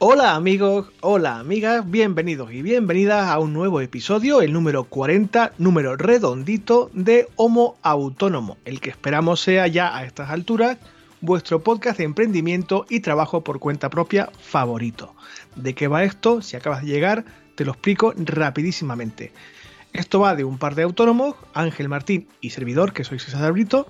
Hola amigos, hola amigas, bienvenidos y bienvenidas a un nuevo episodio, el número 40, número redondito de Homo Autónomo, el que esperamos sea ya a estas alturas vuestro podcast de emprendimiento y trabajo por cuenta propia favorito. ¿De qué va esto? Si acabas de llegar, te lo explico rapidísimamente. Esto va de un par de autónomos, Ángel Martín y servidor, que soy César Brito,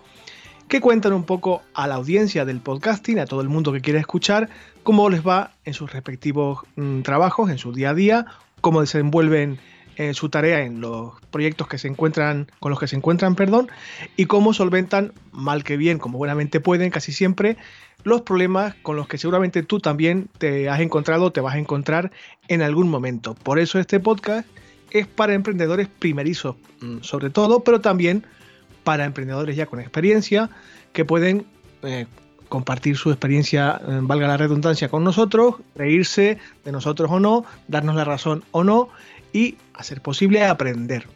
que cuentan un poco a la audiencia del podcasting, a todo el mundo que quiera escuchar, cómo les va en sus respectivos mm, trabajos, en su día a día, cómo desenvuelven eh, su tarea en los proyectos que se encuentran, con los que se encuentran, perdón, y cómo solventan, mal que bien, como buenamente pueden, casi siempre, los problemas con los que seguramente tú también te has encontrado, te vas a encontrar en algún momento. Por eso este podcast es para emprendedores primerizos, mm, sobre todo, pero también para emprendedores ya con experiencia que pueden eh, compartir su experiencia, eh, valga la redundancia, con nosotros, reírse de nosotros o no, darnos la razón o no y hacer posible aprender.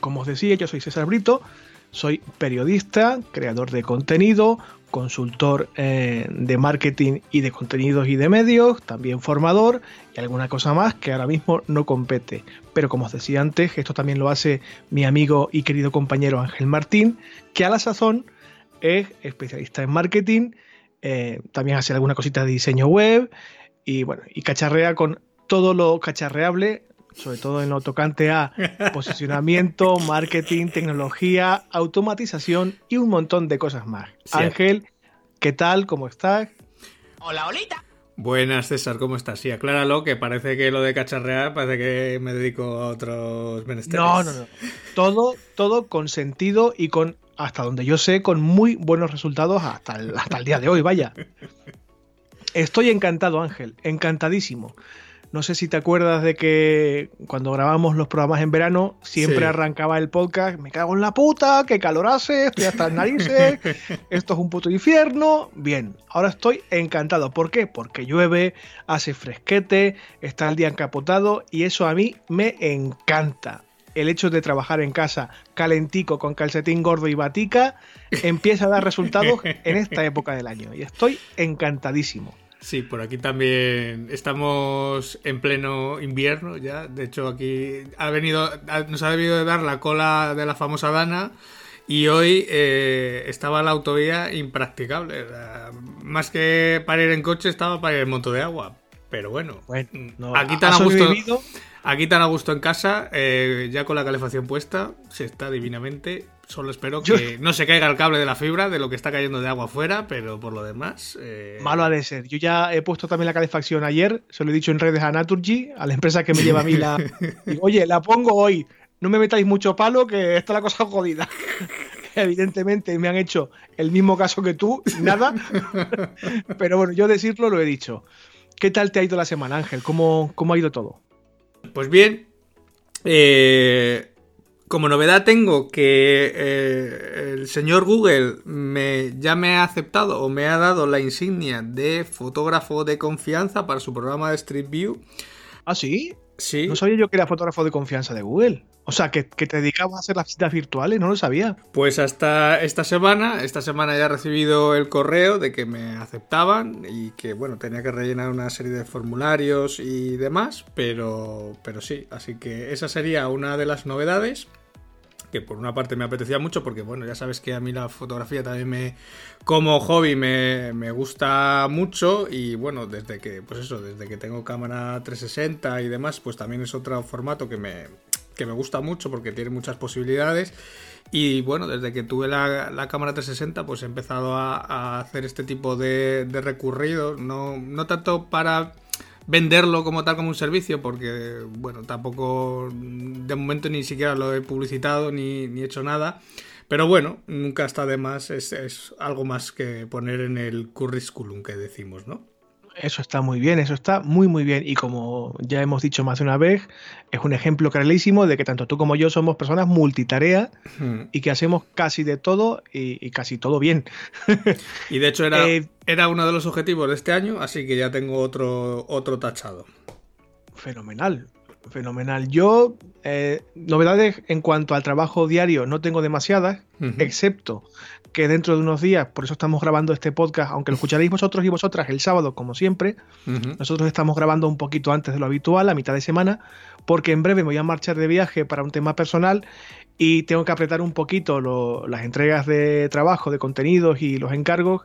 Como os decía, yo soy César Brito, soy periodista, creador de contenido, consultor eh, de marketing y de contenidos y de medios, también formador y alguna cosa más que ahora mismo no compete. Pero como os decía antes, esto también lo hace mi amigo y querido compañero Ángel Martín, que a la sazón es especialista en marketing, eh, también hace alguna cosita de diseño web y bueno, y cacharrea con todo lo cacharreable sobre todo en lo tocante a posicionamiento, marketing, tecnología, automatización y un montón de cosas más. Ángel, ¿qué tal? ¿Cómo estás? Hola, Olita. Buenas, César, ¿cómo estás? Sí, acláralo, que parece que lo de cacharrear parece que me dedico a otros menesteres. No, no, no. Todo, todo con sentido y con, hasta donde yo sé, con muy buenos resultados hasta hasta el día de hoy, vaya. Estoy encantado, Ángel, encantadísimo. No sé si te acuerdas de que cuando grabamos los programas en verano, siempre arrancaba el podcast, me cago en la puta, qué calor hace, estoy hasta las narices, esto es un puto infierno. Bien, ahora estoy encantado. ¿Por qué? Porque llueve, hace fresquete, está el día encapotado y eso a mí me encanta. El hecho de trabajar en casa calentico con calcetín gordo y batica empieza a dar resultados en esta época del año y estoy encantadísimo. Sí, por aquí también estamos en pleno invierno ya. De hecho, aquí ha venido, nos ha debido de dar la cola de la famosa Dana y hoy eh, estaba la autovía impracticable. Más que para ir en coche, estaba para ir en moto de agua. Pero bueno, aquí tan a gusto. Aquí tan a gusto en casa, eh, ya con la calefacción puesta, se está divinamente. Solo espero que no se caiga el cable de la fibra de lo que está cayendo de agua afuera, pero por lo demás. Eh, Malo ha de ser. Yo ya he puesto también la calefacción ayer, se lo he dicho en redes a Naturgy, a la empresa que me lleva a mí la. Oye, la pongo hoy. No me metáis mucho palo, que está la cosa jodida. Evidentemente me han hecho el mismo caso que tú, nada. pero bueno, yo decirlo lo he dicho. ¿Qué tal te ha ido la semana, Ángel? ¿Cómo, cómo ha ido todo? Pues bien, eh, como novedad tengo que eh, el señor Google me, ya me ha aceptado o me ha dado la insignia de fotógrafo de confianza para su programa de Street View. ¿Ah, sí? Sí. No sabía yo que era fotógrafo de confianza de Google. O sea, que, te dedicabas a hacer las citas virtuales, no lo sabía. Pues hasta esta semana, esta semana ya he recibido el correo de que me aceptaban y que, bueno, tenía que rellenar una serie de formularios y demás, pero, pero sí, así que esa sería una de las novedades que por una parte me apetecía mucho porque, bueno, ya sabes que a mí la fotografía también me, como hobby me, me, gusta mucho y, bueno, desde que, pues eso, desde que tengo cámara 360 y demás, pues también es otro formato que me, que me gusta mucho porque tiene muchas posibilidades. Y bueno, desde que tuve la, cámara 360, pues he empezado a, hacer este tipo de, de recorridos. No, no tanto para venderlo como tal como un servicio, porque, bueno, tampoco de momento ni siquiera lo he publicitado ni, ni hecho nada. Pero bueno, nunca está de más, es, es, algo más que poner en el curriculum que decimos, ¿no? Eso está muy bien, eso está muy muy bien. Y como ya hemos dicho más de una vez, es un ejemplo clarísimo de que tanto tú como yo somos personas multitarea hmm. y que hacemos casi de todo y, casi todo bien. y de hecho era, eh, era uno de los objetivos de este año, así que ya tengo otro, otro tachado. Fenomenal, fenomenal. Yo, eh, novedades en cuanto al trabajo diario no tengo demasiadas, excepto que dentro de unos días, por eso estamos grabando este podcast, aunque lo escucharéis vosotros y vosotras el sábado, como siempre, nosotros estamos grabando un poquito antes de lo habitual, a mitad de semana, porque en breve me voy a marchar de viaje para un tema personal y tengo que apretar un poquito las entregas de trabajo, de contenidos y los encargos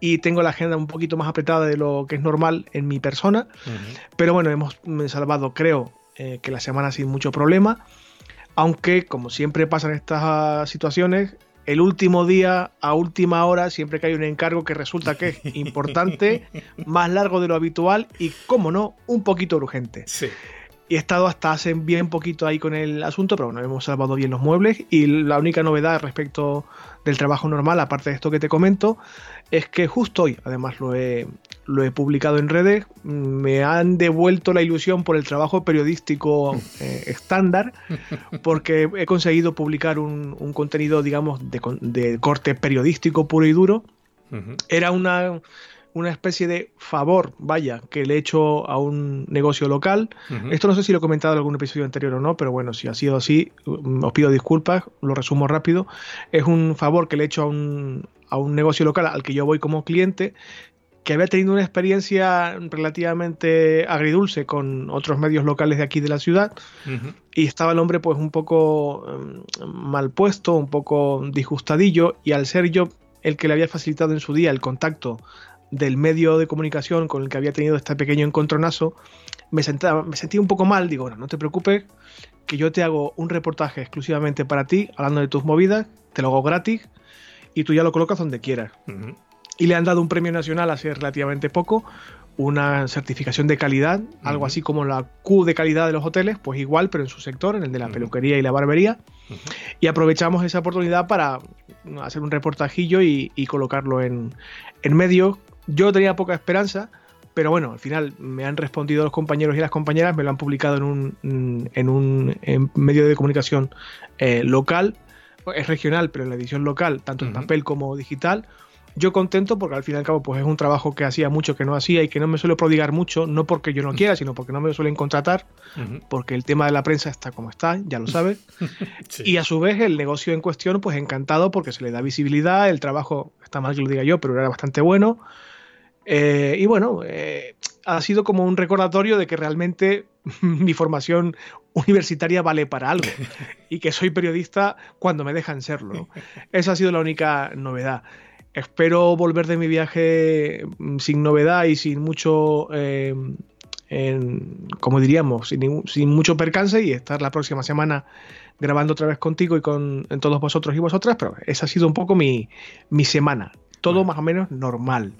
y tengo la agenda un poquito más apretada de lo que es normal en mi persona. Pero bueno, hemos salvado, creo, eh, que la semana sin mucho problema. Aunque, como siempre pasa en estas situaciones, el último día, a última hora, siempre que hay un encargo que resulta que es importante, más largo de lo habitual y, como no, un poquito urgente. Sí. Y he estado hasta hace bien poquito ahí con el asunto, pero bueno, hemos salvado bien los muebles. Y la única novedad respecto del trabajo normal, aparte de esto que te comento, es que justo hoy, además lo he, lo he publicado en redes, me han devuelto la ilusión por el trabajo periodístico eh, estándar, porque he conseguido publicar un, contenido, digamos, de, corte periodístico puro y duro. Era una, una especie de favor, vaya, que le he hecho a un negocio local. Esto no sé si lo he comentado en algún episodio anterior o no, pero bueno, si ha sido así, os pido disculpas, lo resumo rápido. Es un favor que le he hecho a un, a un negocio local al que yo voy como cliente que había tenido una experiencia relativamente agridulce con otros medios locales de aquí de la ciudad y estaba el hombre pues un poco em, mal puesto, un poco disgustadillo y al ser yo el que le había facilitado en su día el contacto del medio de comunicación con el que había tenido este pequeño encontronazo, me, sentaba, me sentí un poco mal, digo, no, no te preocupes, que yo te hago un reportaje exclusivamente para ti, hablando de tus movidas, te lo hago gratis y tú ya lo colocas donde quieras y le han dado un premio nacional hace relativamente poco, una certificación de calidad, algo así como la Q de calidad de los hoteles, pues igual, pero en su sector, en el de la peluquería y la barbería. Y aprovechamos esa oportunidad para hacer un reportajillo y, colocarlo en, en medio. Yo tenía poca esperanza, pero bueno, al final me han respondido los compañeros y las compañeras, me lo han publicado en un, en un medio de comunicación eh, local, es regional, pero en la edición local, tanto en papel como digital yo contento porque al fin y al cabo pues es un trabajo que hacía mucho que no hacía y que no me suele prodigar mucho, no porque yo no quiera, sino porque no me suelen contratar, porque el tema de la prensa está como está, ya lo sabes. Y a su vez el negocio en cuestión pues encantado porque se le da visibilidad, el trabajo está mal que lo diga yo, pero era bastante bueno. Eh, y bueno, eh, ha sido como un recordatorio de que realmente mi formación universitaria vale para algo y que soy periodista cuando me dejan serlo. Esa ha sido la única novedad. Espero volver de mi viaje mm, sin novedad y sin mucho, eh, como diríamos, sin, mucho percance y estar la próxima semana grabando otra vez contigo y con todos vosotros y vosotras, pero esa ha sido un poco mi, semana. Todo más o menos normal.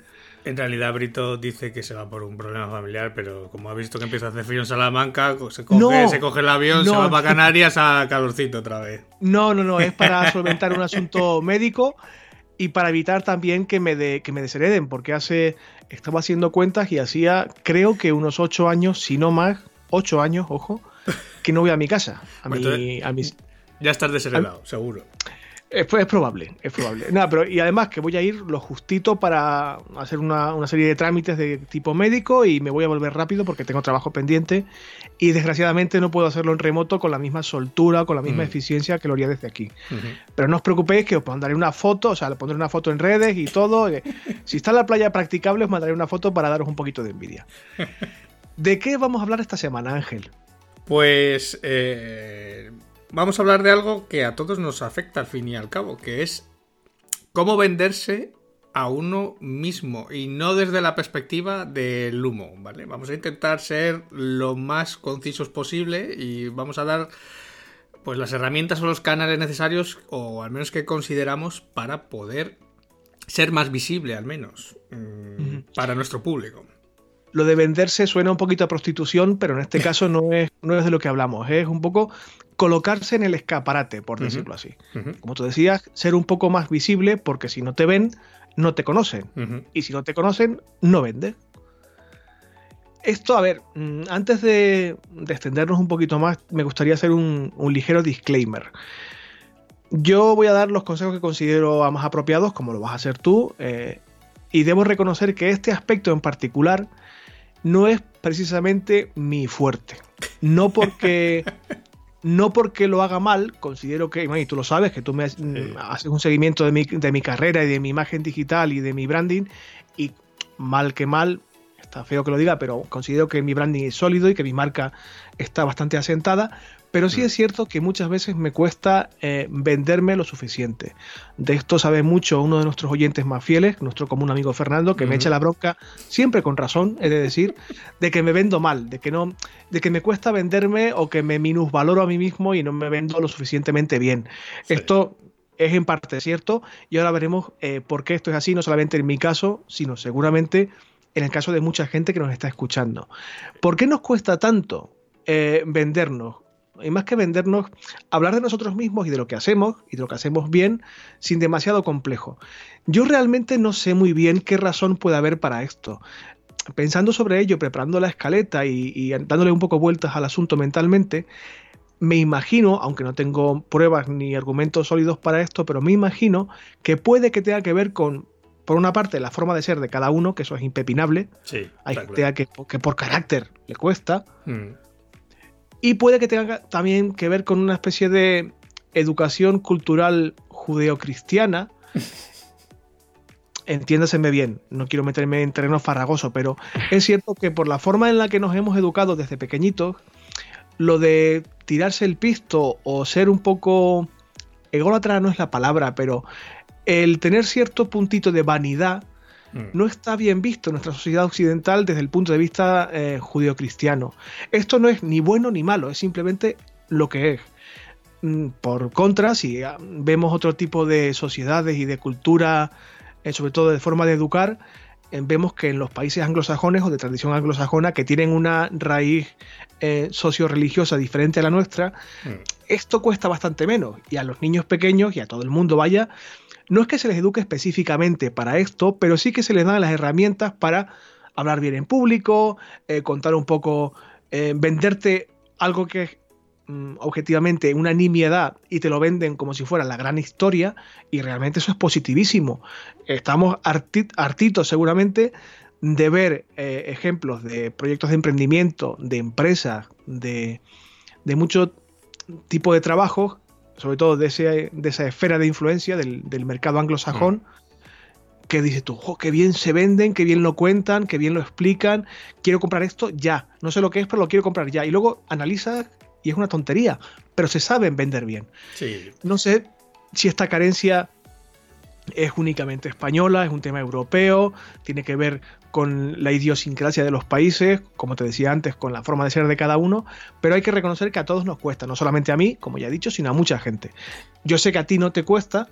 En realidad Brito dice que se va por un problema familiar, pero como ha visto que empieza a hacer frío en Salamanca, se coge, se coge el avión, se va para Canarias a calorcito otra vez. No, no, no, es para solventar un asunto médico y para evitar también que me, de, que me deshereden, porque hace, estaba haciendo cuentas y hacía, creo que unos ocho años, si no más, ocho años, ojo, que no voy a mi casa, a, mi, a mis... Ya estás desheredado, seguro. Es, probable, es probable. Nada, pero y además que voy a ir lo justito para hacer una, serie de trámites de tipo médico y me voy a volver rápido porque tengo trabajo pendiente y desgraciadamente no puedo hacerlo en remoto con la misma soltura, con la misma mm. eficiencia que lo haría desde aquí. Pero no os preocupéis que os mandaré una foto, o sea, le pondré una foto en redes y todo. si está en la playa practicable os mandaré una foto para daros un poquito de envidia. ¿De qué vamos a hablar esta semana, Ángel? Pues eh, vamos a hablar de algo que a todos nos afecta al fin y al cabo, que es cómo venderse a uno mismo y no desde la perspectiva del humo, ¿vale? Vamos a intentar ser lo más concisos posible y vamos a dar pues las herramientas o los canales necesarios o al menos que consideramos para poder ser más visible al menos mm, para nuestro público. Lo de venderse suena un poquito a prostitución, pero en este caso no es, no es de lo que hablamos, es un poco colocarse en el escaparate, por decirlo así. Como tú decías, ser un poco más visible, porque si no te ven, no te conocen. Y si no te conocen, no vendes. esto, a ver, mm, antes de, extendernos un poquito más, me gustaría hacer un, ligero disclaimer. Yo voy a dar los consejos que considero más apropiados, como lo vas a hacer tú, eh, y debo reconocer que este aspecto en particular no es precisamente mi fuerte. No porque, no porque lo haga mal, considero que, y tú lo sabes, que tú me mm, haces un seguimiento de mi, de mi carrera y de mi imagen digital y de mi branding, y mal que mal, está feo que lo diga, pero considero que mi branding es sólido y que mi marca está bastante asentada. Pero sí mm. es cierto que muchas veces me cuesta eh, venderme lo suficiente. De esto sabe mucho uno de nuestros oyentes más fieles, nuestro común amigo Fernando, que me echa la bronca, siempre con razón, es de decir, de que me vendo mal, de que no, de que me cuesta venderme o que me minusvaloro a mí mismo y no me vendo lo suficientemente bien. Esto es en parte cierto y ahora veremos eh, por qué esto es así, no solamente en mi caso, sino seguramente en el caso de mucha gente que nos está escuchando. ¿Por qué nos cuesta tanto eh, vendernos? Y más que vendernos, hablar de nosotros mismos y de lo que hacemos y de lo que hacemos bien sin demasiado complejo. Yo realmente no sé muy bien qué razón puede haber para esto. Pensando sobre ello, preparando la escaleta y, y dándole un poco vueltas al asunto mentalmente, me imagino, aunque no tengo pruebas ni argumentos sólidos para esto, pero me imagino que puede que tenga que ver con por una parte, la forma de ser de cada uno, que eso es impepinable. Sí, Hay gente que, por carácter le cuesta. Mm. Y puede que tenga también que ver con una especie de educación cultural judeocristiana. Entiéndaseme bien, no quiero meterme en terreno farragoso, pero es cierto que por la forma en la que nos hemos educado desde pequeñitos, lo de tirarse el pisto o ser un poco ególatra no es la palabra, pero el tener cierto puntito de vanidad. No está bien visto en nuestra sociedad occidental desde el punto de vista eh, judeocristiano. Esto no es ni bueno ni malo, es simplemente lo que es. Mm, por contra, si ah, vemos otro tipo de sociedades y de cultura, eh, sobre todo de forma de educar, eh, vemos que en los países anglosajones o de tradición anglosajona que tienen una raíz socio-religiosa diferente a la nuestra, mm. esto cuesta bastante menos. Y a los niños pequeños y a todo el mundo, vaya, no es que se les eduque específicamente para esto, pero sí que se les dan las herramientas para hablar bien en público, eh, contar un poco, eh, venderte algo que es mm, objetivamente una nimiedad y te lo venden como si fuera la gran historia y realmente eso es positivísimo. Estamos hartitos seguramente de ver eh, ejemplos de proyectos de emprendimiento, de empresas, de, de mucho tipo de trabajos sobre todo de, ese, de esa esfera de influencia del, mercado anglosajón, mm. que dices tú, qué bien se venden, qué bien lo cuentan, qué bien lo explican, quiero comprar esto ya, no sé lo que es, pero lo quiero comprar ya. Y luego analiza y es una tontería, pero se saben vender bien. No sé si esta carencia es únicamente española, es un tema europeo, tiene que ver con la idiosincrasia de los países, como te decía antes, con la forma de ser de cada uno, pero hay que reconocer que a todos nos cuesta, no solamente a mí, como ya he dicho, sino a mucha gente. Yo sé que a ti no te cuesta,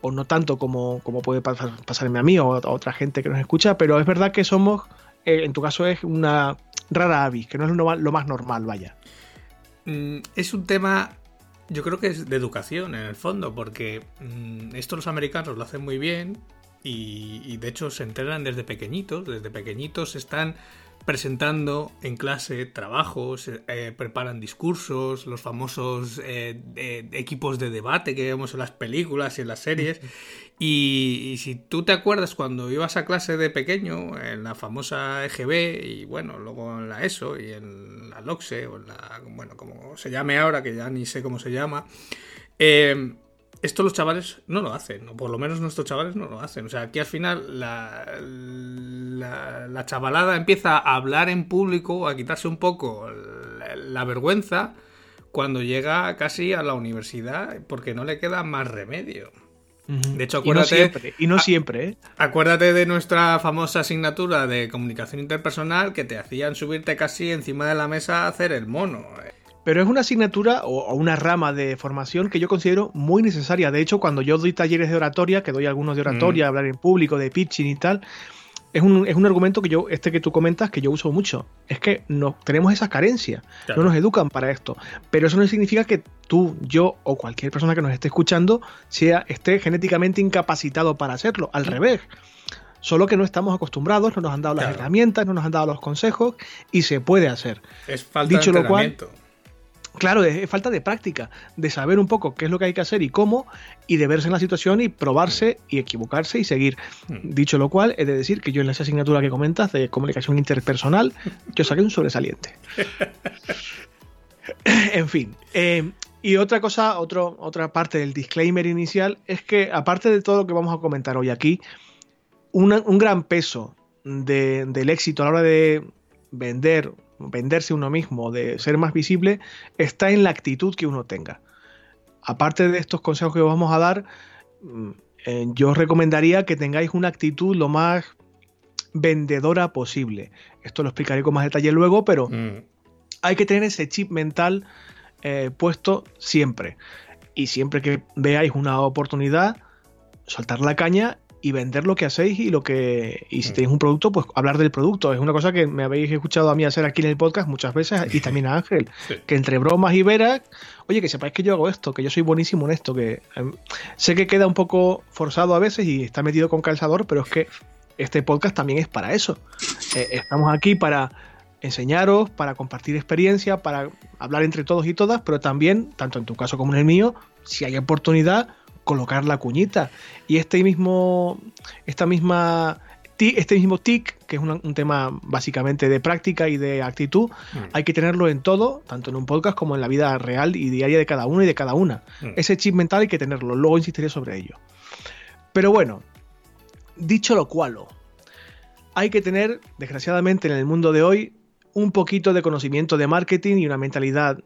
o no tanto como, como puede pasarme a mí o a otra gente que nos escucha, pero es verdad que somos, eh, en tu caso es una rara avis, que no es lo más normal, vaya. Mm, es un tema yo creo que es de educación en el fondo, porque mm, esto los americanos lo hacen muy bien, y, de hecho se entrenan desde pequeñitos, desde pequeñitos están presentando en clase trabajos, eh, preparan discursos, los famosos eh, equipos de debate que vemos en las películas y en las series. Y, si tú te acuerdas cuando ibas a clase de pequeño, en la famosa EGB y bueno, luego en la ESO y en la LOXE o en la, bueno, como se llame ahora, que ya ni sé cómo se llama, eh, esto los chavales no lo hacen, o por lo menos nuestros chavales no lo hacen. O sea, aquí al final la, la, chavalada empieza a hablar en público, a quitarse un poco la, vergüenza cuando llega casi a la universidad, porque no le queda más remedio. De hecho, acuérdate. Y no siempre, y no siempre ¿eh? Acuérdate de nuestra famosa asignatura de comunicación interpersonal que te hacían subirte casi encima de la mesa a hacer el mono. Pero es una asignatura o, una rama de formación que yo considero muy necesaria. De hecho, cuando yo doy talleres de oratoria, que doy algunos de oratoria, mm. hablar en público, de pitching y tal, es un, es un, argumento que yo, este que tú comentas, que yo uso mucho. Es que no, tenemos esa carencia. No nos educan para esto. Pero eso no significa que tú, yo o cualquier persona que nos esté escuchando sea, esté genéticamente incapacitado para hacerlo. Al mm. revés. Solo que no estamos acostumbrados, no nos han dado las herramientas, no nos han dado los consejos y se puede hacer. Es falta Dicho de entrenamiento. Lo cual, Claro, es, falta de práctica, de saber un poco qué es lo que hay que hacer y cómo, y de verse en la situación y probarse y equivocarse y seguir. Hmm. Dicho lo cual, he de decir que yo en esa asignatura que comentas de comunicación interpersonal, yo saqué un sobresaliente. en fin. Eh, y otra cosa, otro, otra parte del disclaimer inicial es que, aparte de todo lo que vamos a comentar hoy aquí, un gran peso del éxito a la hora de vender venderse uno mismo, de ser más visible, está en la actitud que uno tenga. Aparte de estos consejos que vamos a dar, mm, eh, yo os recomendaría que tengáis una actitud lo más vendedora posible. Esto lo explicaré con más detalle luego, pero mm. hay que tener ese chip mental eh, puesto siempre. Y siempre que veáis una oportunidad, soltar la caña y vender lo que hacéis y lo que y si tenéis un producto pues hablar del producto. Es una cosa que me habéis escuchado a mí hacer aquí en el podcast muchas veces y también a Ángel que entre bromas y veras oye que sepáis que yo hago esto que yo soy buenísimo en esto que em, sé que queda un poco forzado a veces y está metido con calzador pero es que este podcast también es para eso. Eh, estamos aquí para enseñaros para compartir experiencia para hablar entre todos y todas pero también tanto en tu caso como en el mío si hay oportunidad colocar la cuñita. Y este mismo, esta misma, este mismo tic, que es un, tema básicamente de práctica y de actitud, mm. hay que tenerlo en todo, tanto en un podcast como en la vida real y diaria de cada uno y de cada una. Mm. Ese chip mental hay que tenerlo, luego insistiré sobre ello. Pero bueno, dicho lo cual, hay que tener, desgraciadamente en el mundo de hoy, un poquito de conocimiento de marketing y una mentalidad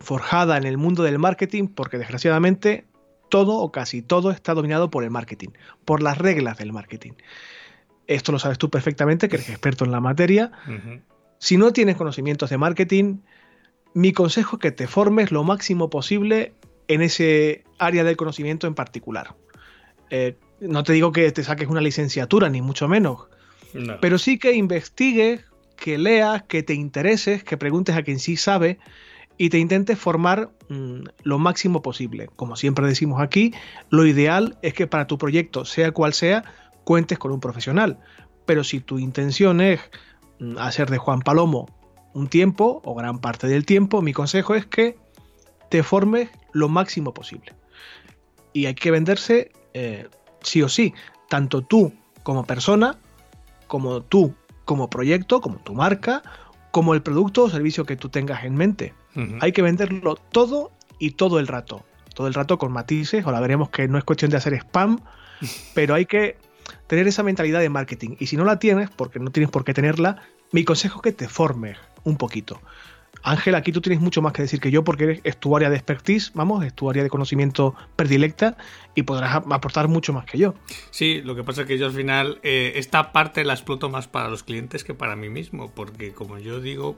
forjada en el mundo del marketing, porque desgraciadamente todo o casi todo está dominado por el marketing, por las reglas del marketing. Esto lo sabes tú perfectamente, que eres experto en la materia. Si no tienes conocimientos de marketing, mi consejo es que te formes lo máximo posible en ese área del conocimiento en particular. Eh, no te digo que te saques una licenciatura, ni mucho menos, pero sí que investigues, que leas, que te intereses, que preguntes a quien sí sabe y te intentes formar mm, lo máximo posible. Como siempre decimos aquí, lo ideal es que para tu proyecto, sea cual sea, cuentes con un profesional. Pero si tu intención es mm, hacer de Juan Palomo un tiempo o gran parte del tiempo, mi consejo es que te formes lo máximo posible. Y hay que venderse eh, sí o sí, tanto tú como persona, como tú como proyecto, como tu marca, como el producto o servicio que tú tengas en mente. Hay que venderlo todo y todo el rato. Todo el rato con matices. Ahora veremos que no es cuestión de hacer spam, pero hay que tener esa mentalidad de marketing. Y si no la tienes, porque no tienes por qué tenerla, mi consejo es que te formes un poquito. Ángel, aquí tú tienes mucho más que decir que yo porque es tu área de expertise, vamos, es tu área de conocimiento predilecta y podrás aportar mucho más que yo. Sí, lo que pasa es que yo al final eh, esta parte la exploto más para los clientes que para mí mismo, porque como yo digo,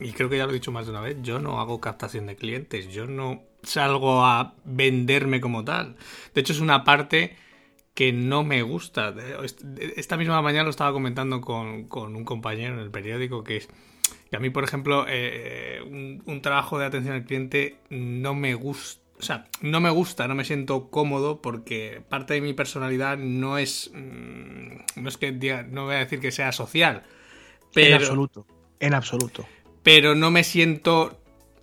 y creo que ya lo he dicho más de una vez, yo no hago captación de clientes, yo no salgo a venderme como tal. De hecho, es una parte que no me gusta. Esta misma mañana lo estaba comentando con, un compañero en el periódico que es que a mí, por ejemplo, eh, un, trabajo de atención al cliente no me gusta. O sea, no me gusta, no me siento cómodo porque parte de mi personalidad no es. Mm, no es que no voy a decir que sea social. Pero, en absoluto. En absoluto pero no me siento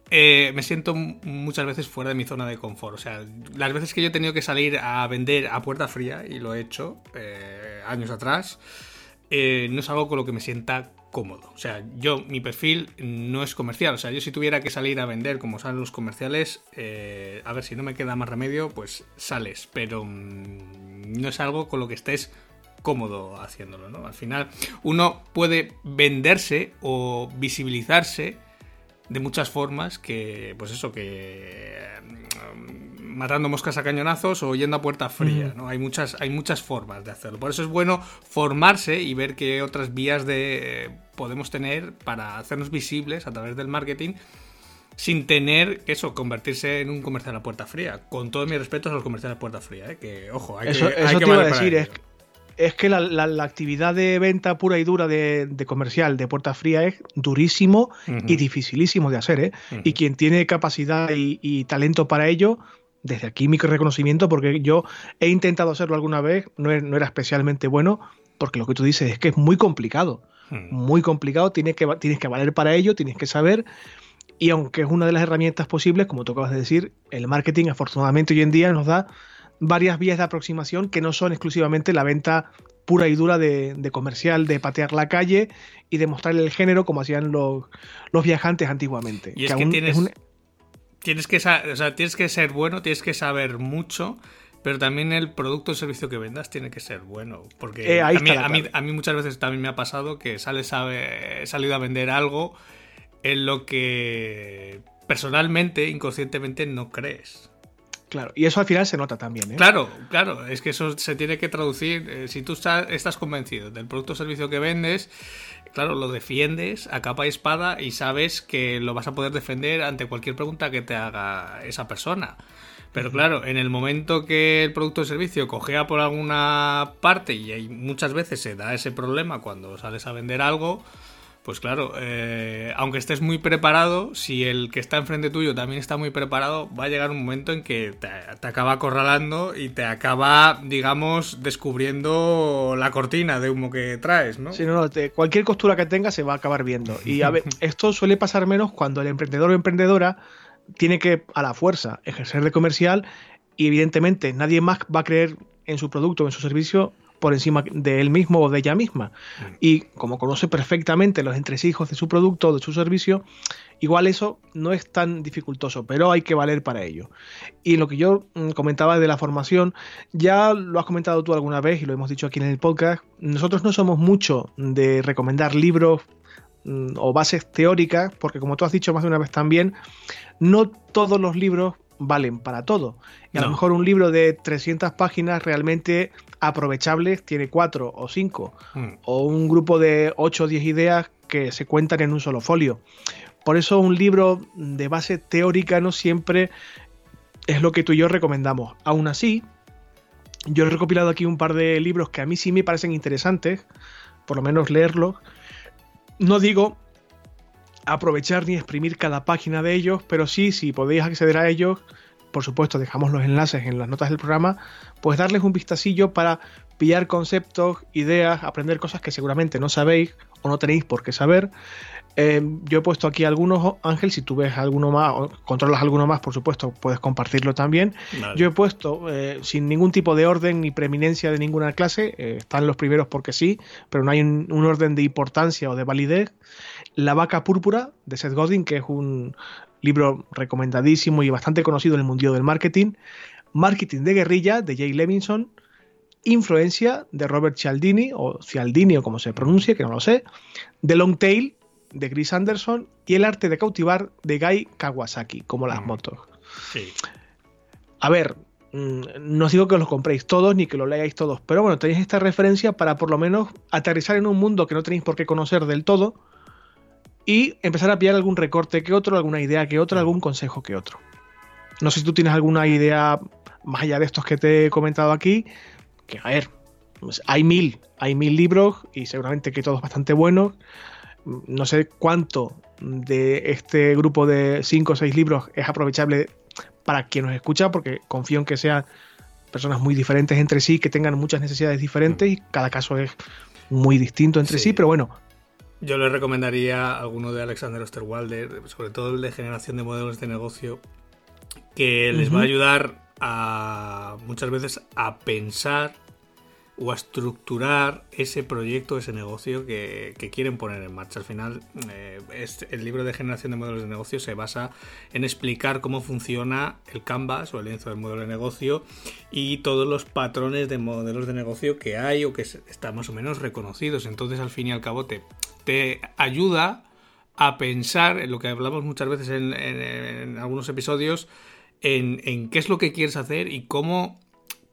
eh, me siento muchas veces fuera de mi zona de confort. O sea, las veces que yo he tenido que salir a vender a puerta fría, y lo he hecho eh, años atrás, eh, no es algo con lo que me sienta cómodo. O sea, yo, mi perfil no es comercial. O sea, yo si tuviera que salir a vender como salen los comerciales, a ver, si no me queda más remedio, pues sales. Pero mm, no es algo con lo que estés cómodo haciéndolo, ¿no? Al final uno puede venderse o visibilizarse de muchas formas que, pues eso, que mm, matando moscas a cañonazos o yendo a puerta fría, ¿no? Hay muchas, hay muchas formas de hacerlo. Por eso es bueno formarse y ver qué otras vías de podemos tener para hacernos visibles a través del marketing sin tener eso, convertirse en un comercial a puerta fría. Con todos mis respetos a los comerciales a puerta fría, ¿eh? que ojo, hay eso, que, eso te iba a decir, es, es que la, actividad de venta pura y dura de, comercial de puerta fría es durísimo y dificilísimo de hacer. ¿eh? Y quien tiene capacidad y, talento para ello, desde aquí mi reconocimiento, porque yo he intentado hacerlo alguna vez, no, era especialmente bueno, porque lo que tú dices es que es muy complicado. Muy complicado, tienes que, tienes que valer para ello, tienes que saber. Y aunque es una de las herramientas posibles, como tú acabas de decir, el marketing afortunadamente hoy en día nos da varias vías de aproximación que no son exclusivamente la venta pura y dura de, comercial, de patear la calle y de mostrarle el género como hacían los, viajantes antiguamente. Y es que, tienes, tienes, que, o sea, tienes que ser bueno, tienes que saber mucho, pero también el producto o servicio que vendas tiene que ser bueno. Porque eh, a, mí, a, mí, muchas veces también me ha pasado que sales he salido a vender algo en lo que personalmente, inconscientemente, no crees. Claro, y eso al final se nota también. ¿eh? Claro, claro, es que eso se tiene que traducir. Eh, si tú estás, convencido del producto o servicio que vendes, claro, lo defiendes a capa y espada y sabes que lo vas a poder defender ante cualquier pregunta que te haga esa persona. Pero claro, en el momento que el producto o servicio cogea por alguna parte y hay, muchas veces se da ese problema cuando sales a vender algo, pues claro, eh, aunque estés muy preparado, si el que está enfrente tuyo también está muy preparado, va a llegar un momento en que te, acaba acorralando y te acaba, digamos, descubriendo la cortina de humo que traes, ¿no? Sí, no, no cualquier costura que tengas se va a acabar viendo. Y a ver, esto suele pasar menos cuando el emprendedor o emprendedora tiene que, a la fuerza, ejercer de comercial y evidentemente nadie más va a creer en su producto o en su servicio por encima de él mismo o de ella misma. Mm. Y como conoce perfectamente los entresijos de su producto o de su servicio, igual eso no es tan dificultoso, pero hay que valer para ello. Y lo que yo mm, comentaba de la formación, ya lo has comentado tú alguna vez y lo hemos dicho aquí en el podcast, nosotros no somos mucho de recomendar libros mm, o bases teóricas, porque como tú has dicho más de una vez también, no todos los libros valen para todo. Y a lo mejor un libro de 300 páginas realmente aprovechables tiene 4 o 5. Hmm. O un grupo de 8 o 10 ideas que se cuentan en un solo folio. Por eso un libro de base teórica no siempre es lo que tú y yo recomendamos. Aún así, yo he recopilado aquí un par de libros que a mí sí me parecen interesantes, por lo menos leerlos. No digo aprovechar ni exprimir cada página de ellos, pero sí, si podéis acceder a ellos, por supuesto dejamos los enlaces en las notas del programa, pues darles un vistacillo para pillar conceptos, ideas, aprender cosas que seguramente no sabéis o no tenéis por qué saber. Eh, yo he puesto aquí algunos, Ángel, si tú ves alguno más o controlas alguno más, por supuesto, puedes compartirlo también. Yo he puesto, eh, sin ningún tipo de orden ni preeminencia de ninguna clase, eh, están los primeros porque sí, pero no hay un, orden de importancia o de validez. La vaca púrpura de Seth Godin, que es un libro recomendadísimo y bastante conocido en el mundo del marketing. Marketing de guerrilla de Jay Levinson. Influencia de Robert Cialdini, o Cialdini, o como se pronuncia, que no lo sé. The Long Tail de Chris Anderson. Y El arte de cautivar de Guy Kawasaki, como las mm. motos. Sí. A ver, mm, no os digo que los compréis todos ni que lo leáis todos, pero bueno, tenéis esta referencia para por lo menos aterrizar en un mundo que no tenéis por qué conocer del todo y empezar a pillar algún recorte que otro, alguna idea que otro, algún consejo que otro. No sé si tú tienes alguna idea más allá de estos que te he comentado aquí, que a ver, pues hay mil, hay mil libros y seguramente que todos bastante buenos. No sé cuánto de este grupo de cinco o seis libros es aprovechable para quien nos escucha, porque confío en que sean personas muy diferentes entre sí, que tengan muchas necesidades diferentes y cada caso es muy distinto entre sí pero bueno, yo le recomendaría alguno de Alexander Osterwalder, sobre todo el de generación de modelos de negocio, que les va a ayudar a muchas veces a pensar o a estructurar ese proyecto, ese negocio que, quieren poner en marcha. Al final, eh, el libro de generación de modelos de negocio se basa en explicar cómo funciona el canvas o el lienzo del modelo de negocio y todos los patrones de modelos de negocio que hay o que están más o menos reconocidos. Entonces, al fin y al cabo, te, te ayuda a pensar en lo que hablamos muchas veces en, algunos episodios, en, en qué es lo que quieres hacer y cómo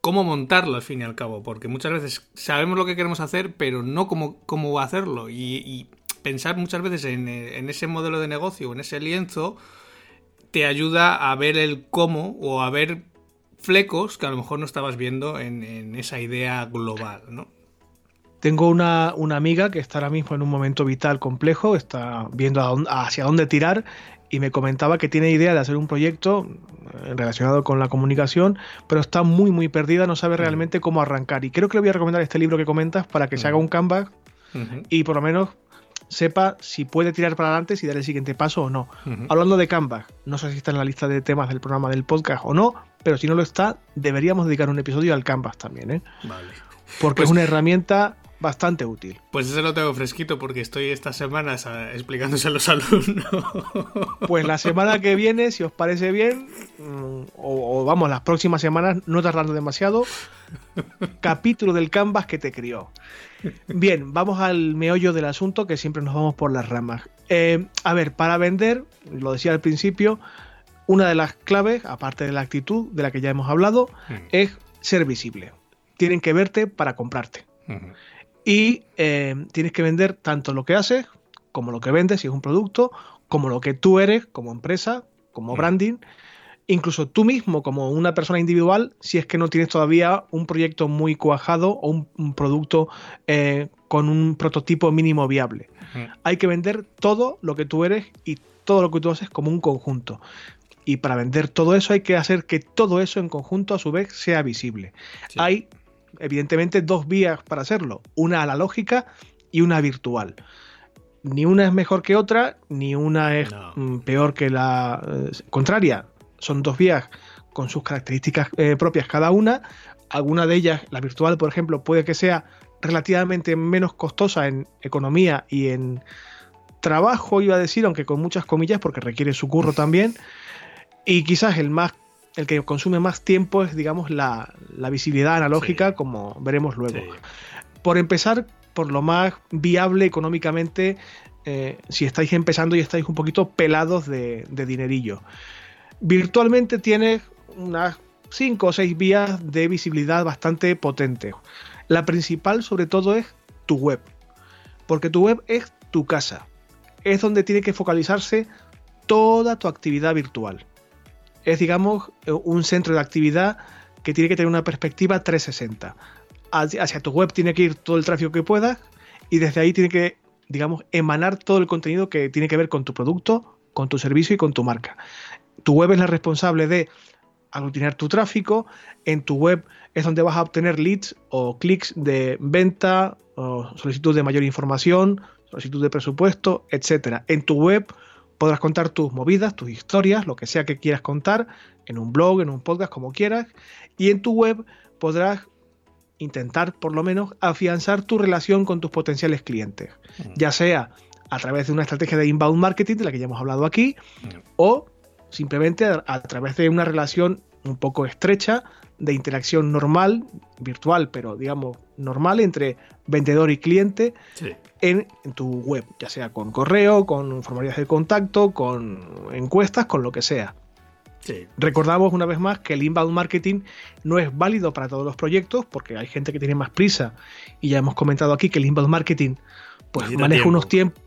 cómo montarlo al fin y al cabo, porque muchas veces sabemos lo que queremos hacer, pero no cómo, cómo hacerlo. Y, pensar muchas veces en, ese modelo de negocio, en ese lienzo, te ayuda a ver el cómo o a ver flecos que a lo mejor no estabas viendo en, esa idea global, ¿no? Tengo una, una, amiga que está ahora mismo en un momento vital complejo, está viendo hacia dónde tirar y me comentaba que tiene idea de hacer un proyecto eh, relacionado con la comunicación, pero está muy muy perdida, no sabe realmente cómo arrancar. Y creo que le voy a recomendar este libro que comentas para que se haga un canvas y por lo menos sepa si puede tirar para adelante, si dar el siguiente paso o no. Hablando de Canvas, no sé si está en la lista de temas del programa del podcast o no, pero si no lo está, deberíamos dedicar un episodio al Canvas también, ¿eh? Vale. Porque es pues una herramienta bastante útil. Pues ese lo tengo fresquito porque estoy estas semanas explicándose a los alumnos. Pues la semana que viene, si os parece bien, mm, o, vamos, las próximas semanas, no tardando demasiado, capítulo del Canvas que te crió. Bien, vamos al meollo del asunto que siempre nos vamos por las ramas. Eh, a ver, para vender, lo decía al principio, una de las claves, aparte de la actitud de la que ya hemos hablado, mm. es ser visible. Tienen que verte para comprarte. Y eh, tienes que vender tanto lo que haces, como lo que vendes, si es un producto, como lo que tú eres como empresa, como mm. branding, incluso tú mismo como una persona individual, si es que no tienes todavía un proyecto muy cuajado o un, producto eh, con un prototipo mínimo viable. Hay que vender todo lo que tú eres y todo lo que tú haces como un conjunto. Y para vender todo eso hay que hacer que todo eso en conjunto a su vez sea visible. Hay evidentemente dos vías para hacerlo, una a la lógica y una virtual. Ni una es mejor que otra, ni una es mm, peor que la eh, contraria. Son dos vías con sus características eh, propias cada una. Alguna de ellas, la virtual, por ejemplo, puede que sea relativamente menos costosa en economía y en trabajo, iba a decir, aunque con muchas comillas, porque requiere su curro también. Y quizás el más el que consume más tiempo es, digamos, la, visibilidad analógica, como veremos luego. Por empezar, por lo más viable económicamente, eh, si estáis empezando y estáis un poquito pelados de, de dinerillo. Virtualmente tienes unas 5 o 6 vías de visibilidad bastante potentes. La principal, sobre todo, es tu web. Porque tu web es tu casa. Es donde tiene que focalizarse toda tu actividad virtual es, digamos, un centro de actividad que tiene que tener una perspectiva 360. Hacia tu web tiene que ir todo el tráfico que puedas y desde ahí tiene que, digamos, emanar todo el contenido que tiene que ver con tu producto, con tu servicio y con tu marca. Tu web es la responsable de aglutinar tu tráfico. En tu web es donde vas a obtener leads o clics de venta, o solicitud de mayor información, solicitud de presupuesto, etc. En tu web podrás contar tus movidas, tus historias, lo que sea que quieras contar, en un blog, en un podcast, como quieras, y en tu web podrás intentar por lo menos afianzar tu relación con tus potenciales clientes, mm. ya sea a través de una estrategia de inbound marketing, de la que ya hemos hablado aquí, mm. o simplemente a, través de una relación un poco estrecha de interacción normal, virtual, pero digamos normal entre vendedor y cliente, en, tu web, ya sea con correo, con formularios de contacto, con encuestas, con lo que sea. Recordamos una vez más que el inbound marketing no es válido para todos los proyectos porque hay gente que tiene más prisa y ya hemos comentado aquí que el inbound marketing pues maneja unos tiempos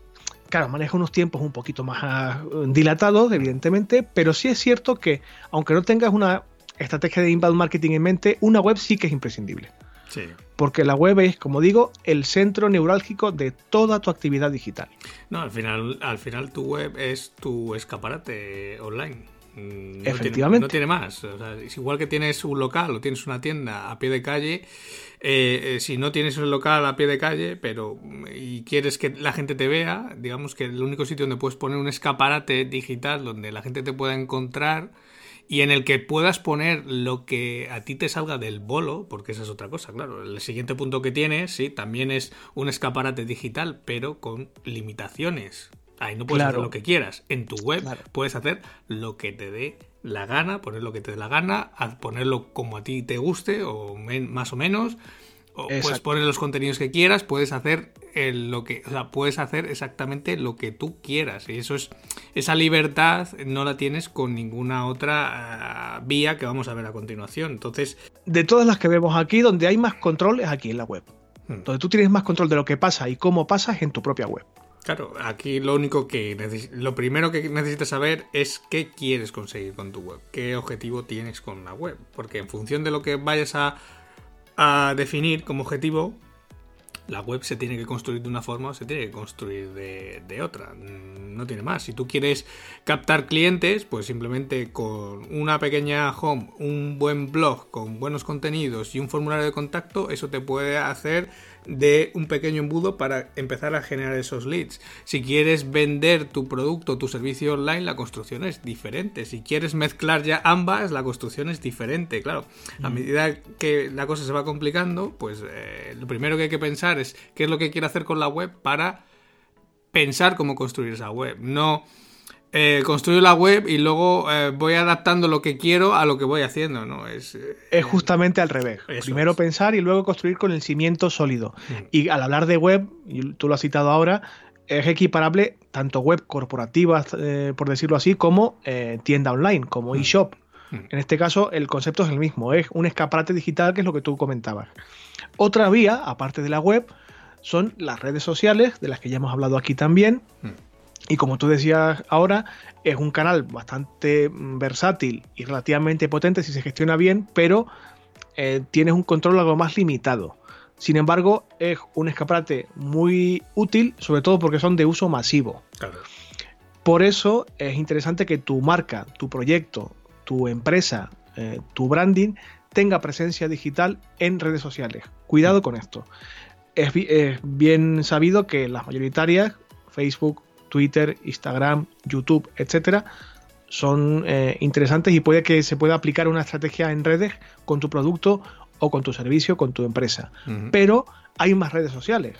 claro, maneja unos tiempos un poquito más ah, dilatados, evidentemente, pero sí es cierto que aunque no tengas una estrategia de inbound marketing en mente, una web sí que es imprescindible. Porque la web es, como digo, el centro neurálgico de toda tu actividad digital. No, al final, al final tu web es tu escaparate online. No Efectivamente. no tiene más. es igual que tienes un local o tienes una tienda a pie de calle. Eh, eh, si no tienes un local a pie de calle, pero y quieres que la gente te vea, digamos que el único sitio donde puedes poner un escaparate digital donde la gente te pueda encontrar y en el que puedas poner lo que a ti te salga del bolo, porque esa es otra cosa, claro. El siguiente punto que tienes, sí, también es un escaparate digital, pero con limitaciones. Ahí no puedes hacer lo que quieras. En tu web puedes hacer lo que te dé la gana, poner lo que te dé la gana, ponerlo como a ti te guste, o más o menos. O puedes poner los contenidos que quieras, puedes hacer lo que, o sea, puedes hacer exactamente lo que tú quieras. Y eso es, esa libertad no la tienes con ninguna otra ah, vía que vamos a ver a continuación. Entonces, de todas las que vemos aquí, donde hay más control es aquí en la web. Hmm. Donde tú tienes más control de lo que pasa y cómo pasa es en tu propia web. Claro, aquí lo único que lo primero que necesitas saber es qué quieres conseguir con tu web, qué objetivo tienes con la web, porque en función de lo que vayas a, a definir como objetivo, la web se tiene que construir de una forma o se tiene que construir de, otra. Mm, no tiene más. Si tú quieres captar clientes, pues simplemente con una pequeña home, un buen blog con buenos contenidos y un formulario de contacto, eso te puede hacer de un pequeño embudo para empezar a generar esos leads. Si quieres vender tu producto, tu servicio online, la construcción es diferente. Si quieres mezclar ya ambas, la construcción es diferente. Claro, a medida que la cosa se va complicando, pues eh, lo primero que hay que pensar es qué es lo que quiero hacer con la web para pensar cómo construir esa web. No eh, construyo la web y luego eh, voy adaptando lo que quiero a lo que voy haciendo, ¿no? Es, eh, es justamente al revés. Primero pensar y luego construir con el cimiento sólido. Mm. Y al hablar de web, y tú lo has citado ahora, es equiparable tanto web corporativas, por decirlo así, como tienda online, como mm. eShop. Mm. En este caso, el concepto es el mismo, es un escaparate digital, que es lo que tú comentabas. Otra vía, aparte de la web, son las redes sociales, de las que ya hemos hablado aquí también. Y como tú decías ahora, es un canal bastante versátil y relativamente potente si se gestiona bien, pero eh, tienes un control algo más limitado. Sin embargo, es un escaparate muy útil, sobre todo porque son de uso masivo. Por eso es interesante que tu marca, tu proyecto, tu empresa, eh, tu branding tenga presencia digital en redes sociales. Cuidado con esto. Es, es bien sabido que las mayoritarias, Facebook, Twitter, Instagram, YouTube, etcétera, son eh, interesantes y puede que se pueda aplicar una estrategia en redes con tu producto o con tu servicio, con tu empresa. Pero hay más redes sociales.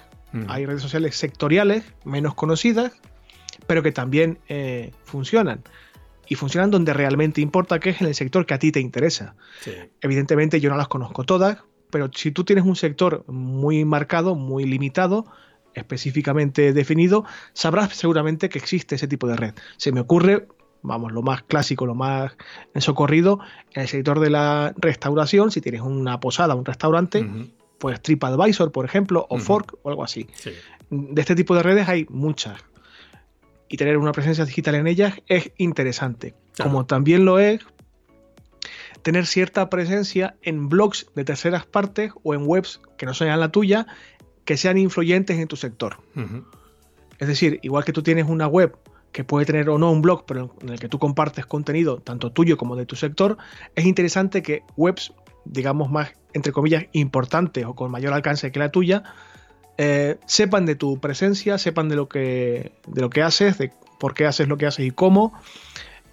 Hay redes sociales sectoriales, menos conocidas, pero que también eh, funcionan. Y funcionan donde realmente importa, que es en el sector que a ti te interesa. Evidentemente yo no las conozco todas, pero si tú tienes un sector muy marcado, muy limitado, específicamente definido, sabrás seguramente que existe ese tipo de red. Se me ocurre, vamos, lo más clásico, lo más socorrido, en el sector de la restauración, si tienes una posada, un restaurante, pues TripAdvisor, por ejemplo, o Fork o algo así. De este tipo de redes hay muchas. Y tener una presencia digital en ellas es interesante. Como también lo es tener cierta presencia en blogs de terceras partes o en webs que no sean la tuya que sean influyentes en tu sector. Es decir, igual que tú tienes una web que puede tener o no un blog, pero en el que tú compartes contenido tanto tuyo como de tu sector, es interesante que webs, digamos más, entre comillas, importantes o con mayor alcance que la tuya, eh, sepan de tu presencia, sepan de lo que, de lo que haces, de por qué haces lo que haces y cómo.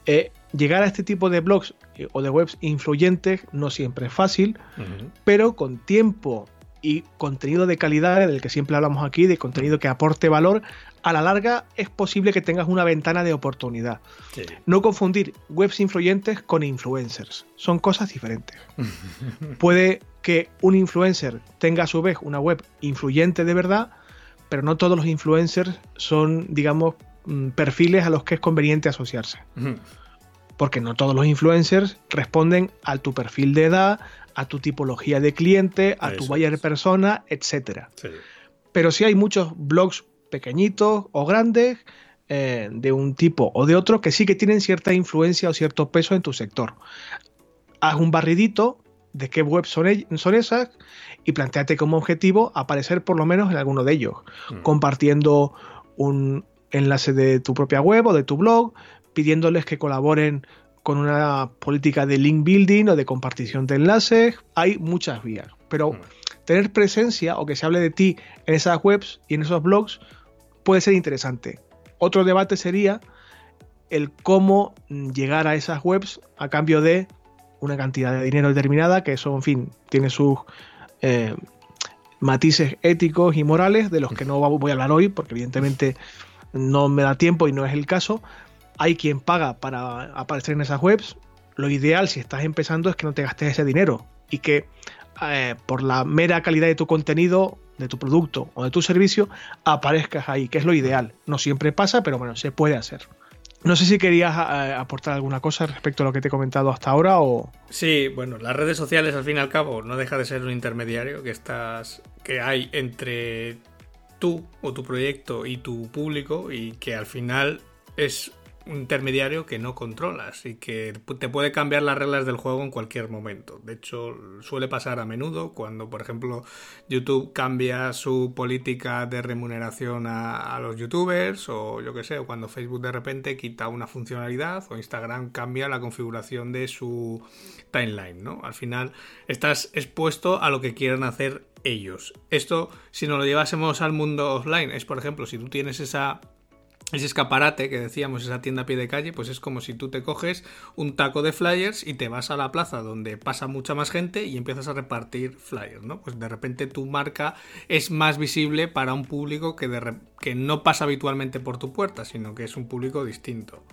Eh, llegar a este tipo de blogs eh, o de webs influyentes no siempre es fácil, pero con tiempo y contenido de calidad, del que siempre hablamos aquí, de contenido que aporte valor, a la larga es posible que tengas una ventana de oportunidad. No confundir webs influyentes con influencers. Son cosas diferentes. Puede que un influencer tenga a su vez una web influyente de verdad, pero no todos los influencers son, digamos, mm, perfiles a los que es conveniente asociarse. Porque no todos los influencers responden a tu perfil de edad, a tu tipología de cliente, a tu buyer persona, etc. Pero sí hay muchos blogs pequeñitos o grandes eh, de un tipo o de otro que sí que tienen cierta influencia o cierto peso en tu sector. Haz un barridito de qué webs son, son esas y planteate como objetivo aparecer por lo menos en alguno de ellos, mm. compartiendo un enlace de tu propia web o de tu blog, pidiéndoles que colaboren con una política de link building o de compartición de enlaces. Hay muchas vías, pero tener presencia o que se hable de ti en esas webs y en esos blogs puede ser interesante. Otro debate sería el cómo llegar a esas webs a cambio de una cantidad de dinero determinada, que eso, en fin, tiene sus eh, matices éticos y morales, de los que no voy a hablar hoy, porque evidentemente no me da tiempo y no es el caso, hay quien paga para aparecer en esas webs. Lo ideal si estás empezando es que no te gastes ese dinero y que eh, por la mera calidad de tu contenido, de tu producto o de tu servicio, aparezcas ahí, que es lo ideal. No siempre pasa, pero bueno, se puede hacer. No sé si querías eh, aportar alguna cosa respecto a lo que te he comentado hasta ahora o... Sí, bueno, las redes sociales al fin y al cabo no deja de ser un intermediario que estás que hay entre tú o tu proyecto y tu público y que al final es intermediario que no controlas y que te puede cambiar las reglas del juego en cualquier momento. De hecho, suele pasar a menudo cuando, por ejemplo, YouTube cambia su política de remuneración a, los youtubers o yo que sé, o cuando Facebook de repente quita una funcionalidad o Instagram cambia la configuración de su timeline, ¿no? Al final estás expuesto a lo que quieran hacer ellos. Esto, si nos lo llevásemos al mundo offline, es por ejemplo, si tú tienes esa ese escaparate que decíamos, esa tienda a pie de calle, pues es como si tú te coges un taco de flyers y te vas a la plaza donde pasa mucha más gente y empiezas a repartir flyers, ¿no? Pues de repente tu marca es más visible para un público que, de que no pasa habitualmente por tu puerta, sino que es un público distinto.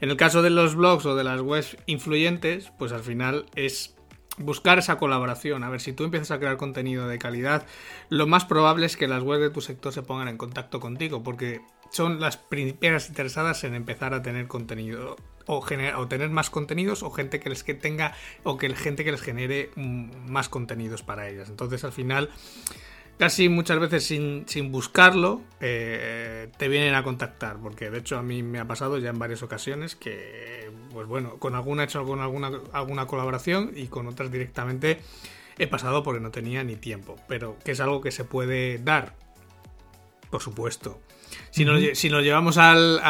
En el caso de los blogs o de las webs influyentes, pues al final es buscar esa colaboración. A ver, si tú empiezas a crear contenido de calidad, lo más probable es que las webs de tu sector se pongan en contacto contigo, porque son las primeras interesadas en empezar a tener contenido o, o tener más contenidos o gente que les que tenga o que gente que les genere mm, más contenidos para ellas. Entonces, al final casi muchas veces sin, buscarlo eh, te vienen a contactar porque de hecho a mí me ha pasado ya en varias ocasiones que pues bueno con alguna he hecho alguna, alguna colaboración y con otras directamente he pasado porque no tenía ni tiempo pero que es algo que se puede dar por supuesto si, nos, llevamos al,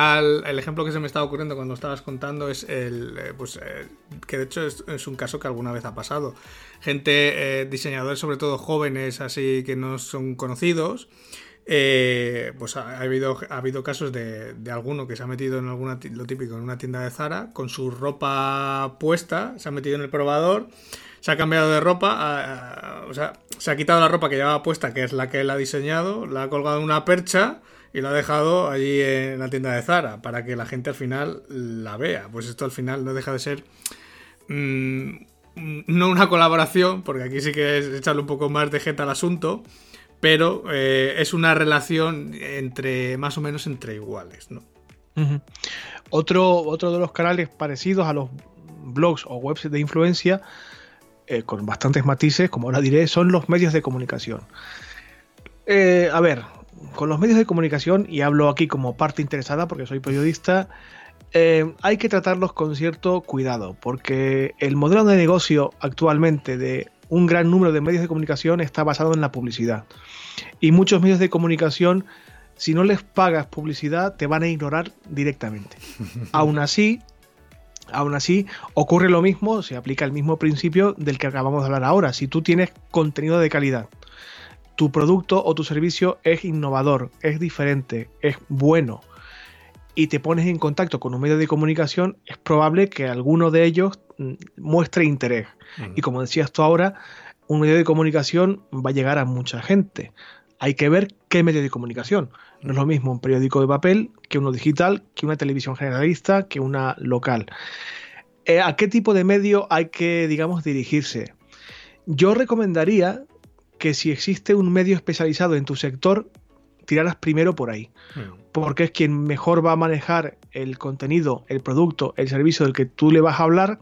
el ejemplo que se me estaba ocurriendo cuando estabas contando, es el. Eh, pues, eh, que de hecho es, un caso que alguna vez ha pasado. Gente, eh, diseñadores, sobre todo jóvenes, así que no son conocidos. pues ha, habido, ha habido casos de, de, alguno que se ha metido en alguna, lo típico, en una tienda de Zara, con su ropa puesta, se ha metido en el probador, se ha cambiado de ropa, o sea, se ha quitado la ropa que llevaba puesta, que es la que él ha diseñado, la ha colgado en una percha y lo ha dejado allí en la tienda de Zara para que la gente al final la vea. Pues esto al final no deja de ser mm, no una colaboración, porque aquí sí que es echarle un poco más de jeta al asunto, pero eh, es una relación entre más o menos entre iguales, ¿no? otro, otro de los canales parecidos a los blogs o webs de influencia, eh, con bastantes matices, como ahora diré, son los medios de comunicación. Eh, a ver, con los medios de comunicación, y hablo aquí como parte interesada porque soy periodista, eh, hay que tratarlos con cierto cuidado, porque el modelo de negocio actualmente de un gran número de medios de comunicación está basado en la publicidad. Y muchos medios de comunicación, si no les pagas publicidad, te van a ignorar directamente. aún así, aún así, ocurre lo mismo, se aplica el mismo principio del que acabamos de hablar ahora. Si tú tienes contenido de calidad, tu producto o tu servicio es innovador, es diferente, es bueno y te pones en contacto con un medio de comunicación, es probable que alguno de ellos mm, muestre interés. Y como decías tú ahora, un medio de comunicación va a llegar a mucha gente. Hay que ver qué medio de comunicación. No es lo mismo un periódico de papel que uno digital, que una televisión generalista, que una local. Eh, ¿A qué tipo de medio hay que, digamos, dirigirse? Yo recomendaría que si existe un medio especializado en tu sector, tiraras primero por ahí. Hmm. Porque es quien mejor va a manejar el contenido, el producto, el servicio del que tú le vas a hablar,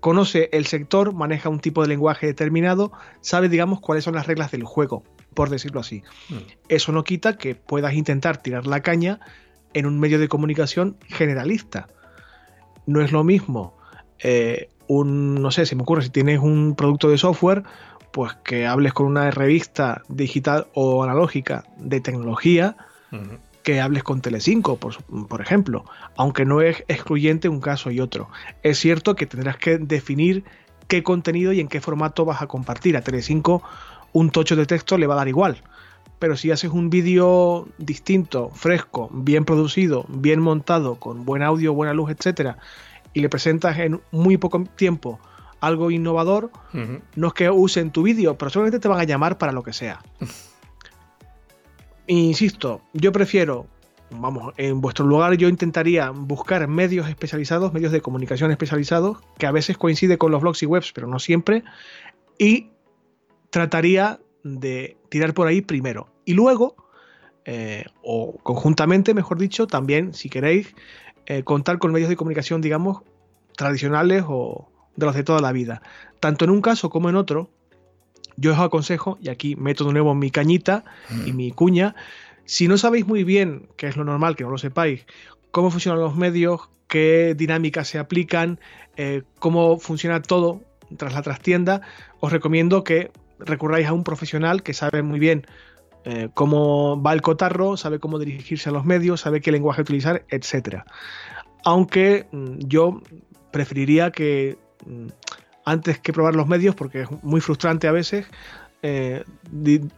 conoce el sector, maneja un tipo de lenguaje determinado, sabe, digamos, cuáles son las reglas del juego, por decirlo así. Hmm. Eso no quita que puedas intentar tirar la caña en un medio de comunicación generalista. No es lo mismo eh, un, no sé, se me ocurre, si tienes un producto de software, pues que hables con una revista digital o analógica de tecnología, que hables con Telecinco, por, por ejemplo, aunque no es excluyente un caso y otro. Es cierto que tendrás que definir qué contenido y en qué formato vas a compartir. A Telecinco un tocho de texto le va a dar igual. Pero si haces un vídeo distinto, fresco, bien producido, bien montado, con buen audio, buena luz, etcétera, y le presentas en muy poco tiempo algo innovador, no es que usen tu vídeo, pero solamente te van a llamar para lo que sea. Insisto, yo prefiero, vamos, en vuestro lugar yo intentaría buscar medios especializados, medios de comunicación especializados, que a veces coincide con los blogs y webs, pero no siempre, y trataría de tirar por ahí primero. Y luego, eh, o conjuntamente, mejor dicho, también, si queréis, eh, contar con medios de comunicación, digamos, tradicionales o, de los de toda la vida. Tanto en un caso como en otro, yo os aconsejo, y aquí meto de nuevo mi cañita y mm. mi cuña, si no sabéis muy bien, que es lo normal que no lo sepáis, cómo funcionan los medios, qué dinámicas se aplican, eh, cómo funciona todo tras la trastienda, os recomiendo que recurráis a un profesional que sabe muy bien eh, cómo va el cotarro, sabe cómo dirigirse a los medios, sabe qué lenguaje utilizar, etc. Aunque mm, yo preferiría que antes que probar los medios, porque es muy frustrante a veces, eh,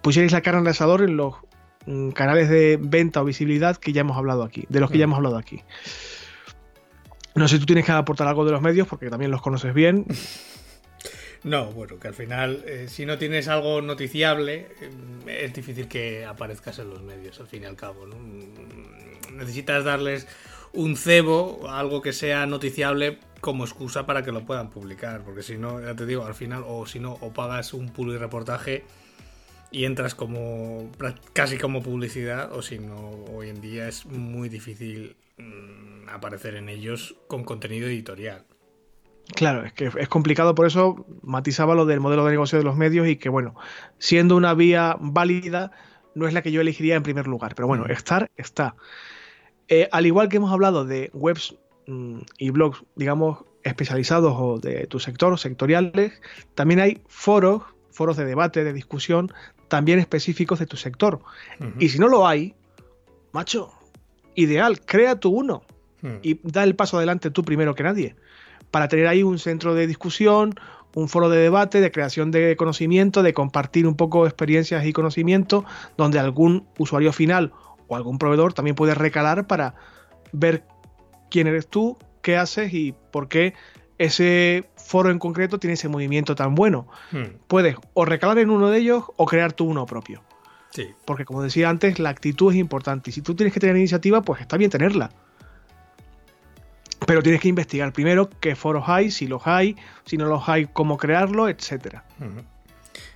pusierais la cara en el asador en los mm, canales de venta o visibilidad que ya hemos hablado aquí, de los que ya hemos hablado aquí. No sé si tú tienes que aportar algo de los medios, porque también los conoces bien. No, bueno, que al final, eh, si no tienes algo noticiable, eh, es difícil que aparezcas en los medios, al fin y al cabo. ¿no? Necesitas darles un cebo, algo que sea noticiable como excusa para que lo puedan publicar, porque si no, ya te digo, al final, o si no, o pagas un y reportaje y entras como casi como publicidad, o si no, hoy en día es muy difícil mm, aparecer en ellos con contenido editorial. Claro, es que es complicado, por eso matizaba lo del modelo de negocio de los medios y que, bueno, siendo una vía válida, no es la que yo elegiría en primer lugar, pero bueno, estar está. Eh, al igual que hemos hablado de webs mm, y blogs, digamos, especializados o de tu sector, sectoriales, también hay foros, foros de debate, de discusión, también específicos de tu sector. Y si no lo hay, macho, ideal, crea tu uno hmm. y da el paso adelante tú primero que nadie para tener ahí un centro de discusión, un foro de debate, de creación de conocimiento, de compartir un poco experiencias y conocimiento, donde algún usuario final o algún proveedor también puede recalar para ver quién eres tú, qué haces y por qué ese foro en concreto tiene ese movimiento tan bueno. Hmm. Puedes o recalar en uno de ellos o crear tú uno propio. Sí. Porque como decía antes, la actitud es importante. Y si tú tienes que tener iniciativa, pues está bien tenerla. Pero tienes que investigar primero qué foros hay, si los hay, si no los hay, cómo crearlo, etcétera.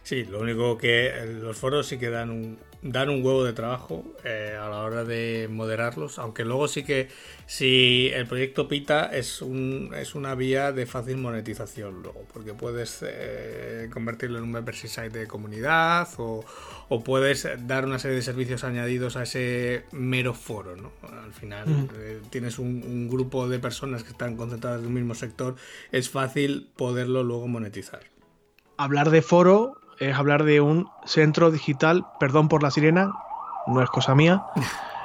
Sí, lo único que los foros sí que dan un, dan un huevo de trabajo eh, a la hora de moderarlos, aunque luego sí que si el proyecto Pita es, un, es una vía de fácil monetización luego, porque puedes eh, convertirlo en un membership site de comunidad o, puedes dar una serie de servicios añadidos a ese mero foro, ¿no? Al final eh, tienes un, un grupo de personas que están concentradas en el mismo sector, es fácil poderlo luego monetizar. Hablar de foro es hablar de un centro digital, perdón por la sirena, no es cosa mía.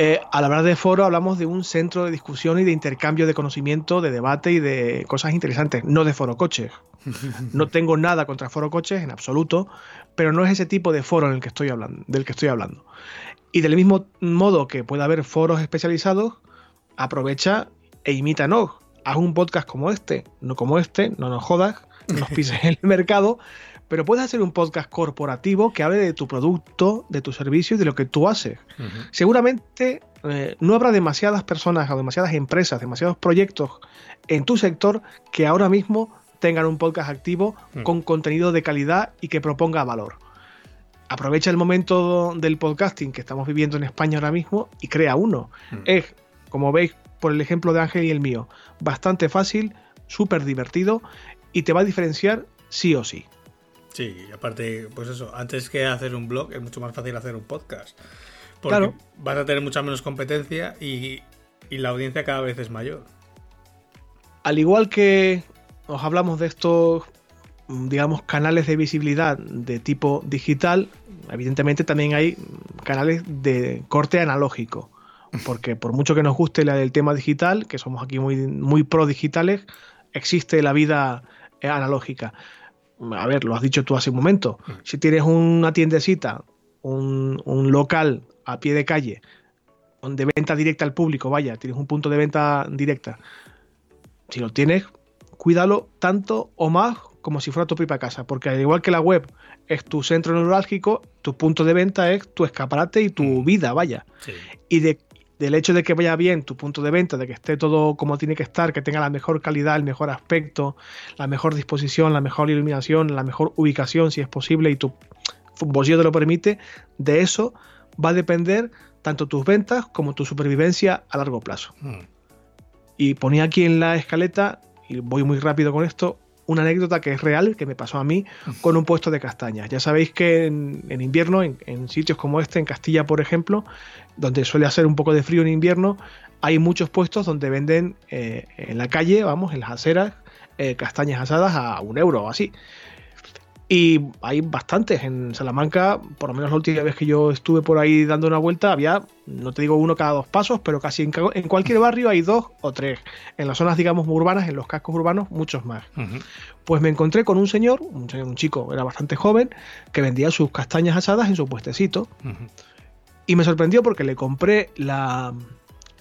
Eh, al hablar de foro hablamos de un centro de discusión y de intercambio de conocimiento, de debate y de cosas interesantes, no de foro coches. No tengo nada contra foro coches en absoluto, pero no es ese tipo de foro en el que estoy hablando, del que estoy hablando. Y del mismo modo que puede haber foros especializados, aprovecha e imítanos. Haz un podcast como este, no como este, no nos jodas, no nos pises el mercado, pero puedes hacer un podcast corporativo que hable de tu producto, de tu servicio y de lo que tú haces. Seguramente eh, no habrá demasiadas personas o demasiadas empresas, demasiados proyectos en tu sector que ahora mismo tengan un podcast activo mm. con contenido de calidad y que proponga valor. Aprovecha el momento del podcasting que estamos viviendo en España ahora mismo y crea uno. Mm. Es, como veis por el ejemplo de Ángel y el mío, bastante fácil, súper divertido y te va a diferenciar sí o sí. Sí, y aparte, pues eso, antes que hacer un blog es mucho más fácil hacer un podcast. Porque vas a tener mucha menos competencia y, la audiencia cada vez es mayor. Al igual que os hablamos de estos, digamos, canales de visibilidad de tipo digital, evidentemente también hay canales de corte analógico. Porque por mucho que nos guste del tema digital, que somos aquí muy, muy pro digitales, existe la vida analógica a ver, lo has dicho tú hace un momento, mm. si tienes una tiendecita, un, local a pie de calle, de venta directa al público, vaya, tienes un punto de venta directa, si lo tienes, cuídalo tanto o más como si fuera tu propia casa, porque al igual que la web es tu centro neurálgico, tu punto de venta es tu escaparate y tu mm. vida, vaya. Y de del hecho de que vaya bien tu punto de venta, de que esté todo como tiene que estar, que tenga la mejor calidad, el mejor aspecto, la mejor disposición, la mejor iluminación, la mejor ubicación, si es posible, y tu bolsillo te lo permite, de eso va a depender tanto tus ventas como tu supervivencia a largo plazo. Hmm. Y ponía aquí en la escaleta, y voy muy rápido con esto, una anécdota que es real, que me pasó a mí con un puesto de castañas. Ya sabéis que en, invierno, en, sitios como este, en Castilla, por ejemplo, donde suele hacer un poco de frío en invierno, hay muchos puestos donde venden eh, en la calle, vamos, en las aceras, eh, castañas asadas a un euro o así. Y hay bastantes. En Salamanca, por lo menos la última vez que yo estuve por ahí dando una vuelta, había, no te digo uno cada dos pasos, pero casi en, cualquier barrio hay dos o tres. En las zonas, digamos, urbanas, en los cascos urbanos, muchos más. Pues me encontré con un señor, un, un, chico, era bastante joven, que vendía sus castañas asadas en su puestecito. Y me sorprendió porque le compré la,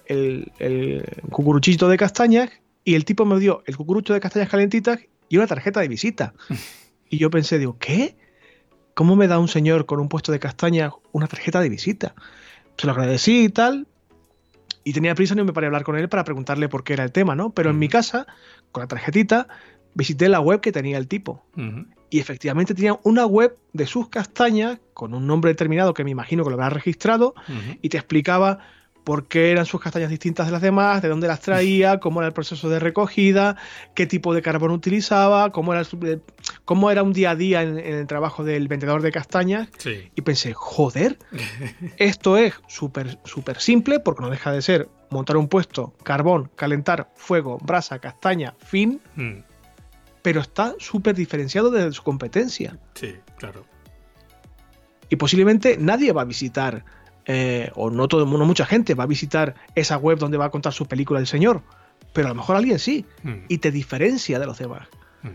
el, el cucuruchito de castañas y el tipo me dio el cucurucho de castañas calentitas y una tarjeta de visita. Y yo pensé, digo, ¿qué? ¿Cómo me da un señor con un puesto de castaña una tarjeta de visita? Se lo agradecí y tal. Y tenía prisa y me paré a hablar con él para preguntarle por qué era el tema, ¿no? Pero en mi casa, con la tarjetita, visité la web que tenía el tipo. Y efectivamente tenía una web de sus castañas con un nombre determinado que me imagino que lo habrá registrado y te explicaba por qué eran sus castañas distintas de las demás, de dónde las traía, cómo era el proceso de recogida, qué tipo de carbón utilizaba, cómo era, eh, cómo era un día a día en, el trabajo del vendedor de castañas. Y pensé, joder, esto es súper súper simple porque no deja de ser montar un puesto, carbón, calentar, fuego, brasa, castaña, fin. Mm. Pero está súper diferenciado de su competencia. Sí, claro. Y posiblemente nadie va a visitar eh, o no todo el mundo, mucha gente va a visitar esa web donde va a contar su película del Señor, pero a lo mejor alguien sí, mm. y te diferencia de los demás. Mm.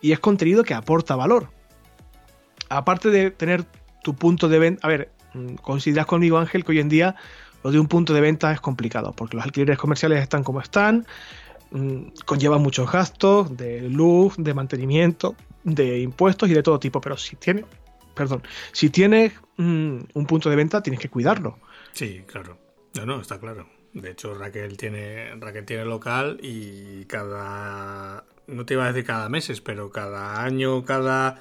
Y es contenido que aporta valor. Aparte de tener tu punto de venta, a ver, mm, consideras conmigo Ángel que hoy en día lo de un punto de venta es complicado, porque los alquileres comerciales están como están, conllevan muchos gastos de luz, de mantenimiento, de impuestos y de todo tipo, pero si tienes perdón, si tienes mm, un punto de venta, tienes que cuidarlo. Sí, claro. No, no, está claro. De hecho, Raquel tiene, Raquel tiene local y cada, no te iba a decir cada meses, pero cada año, cada,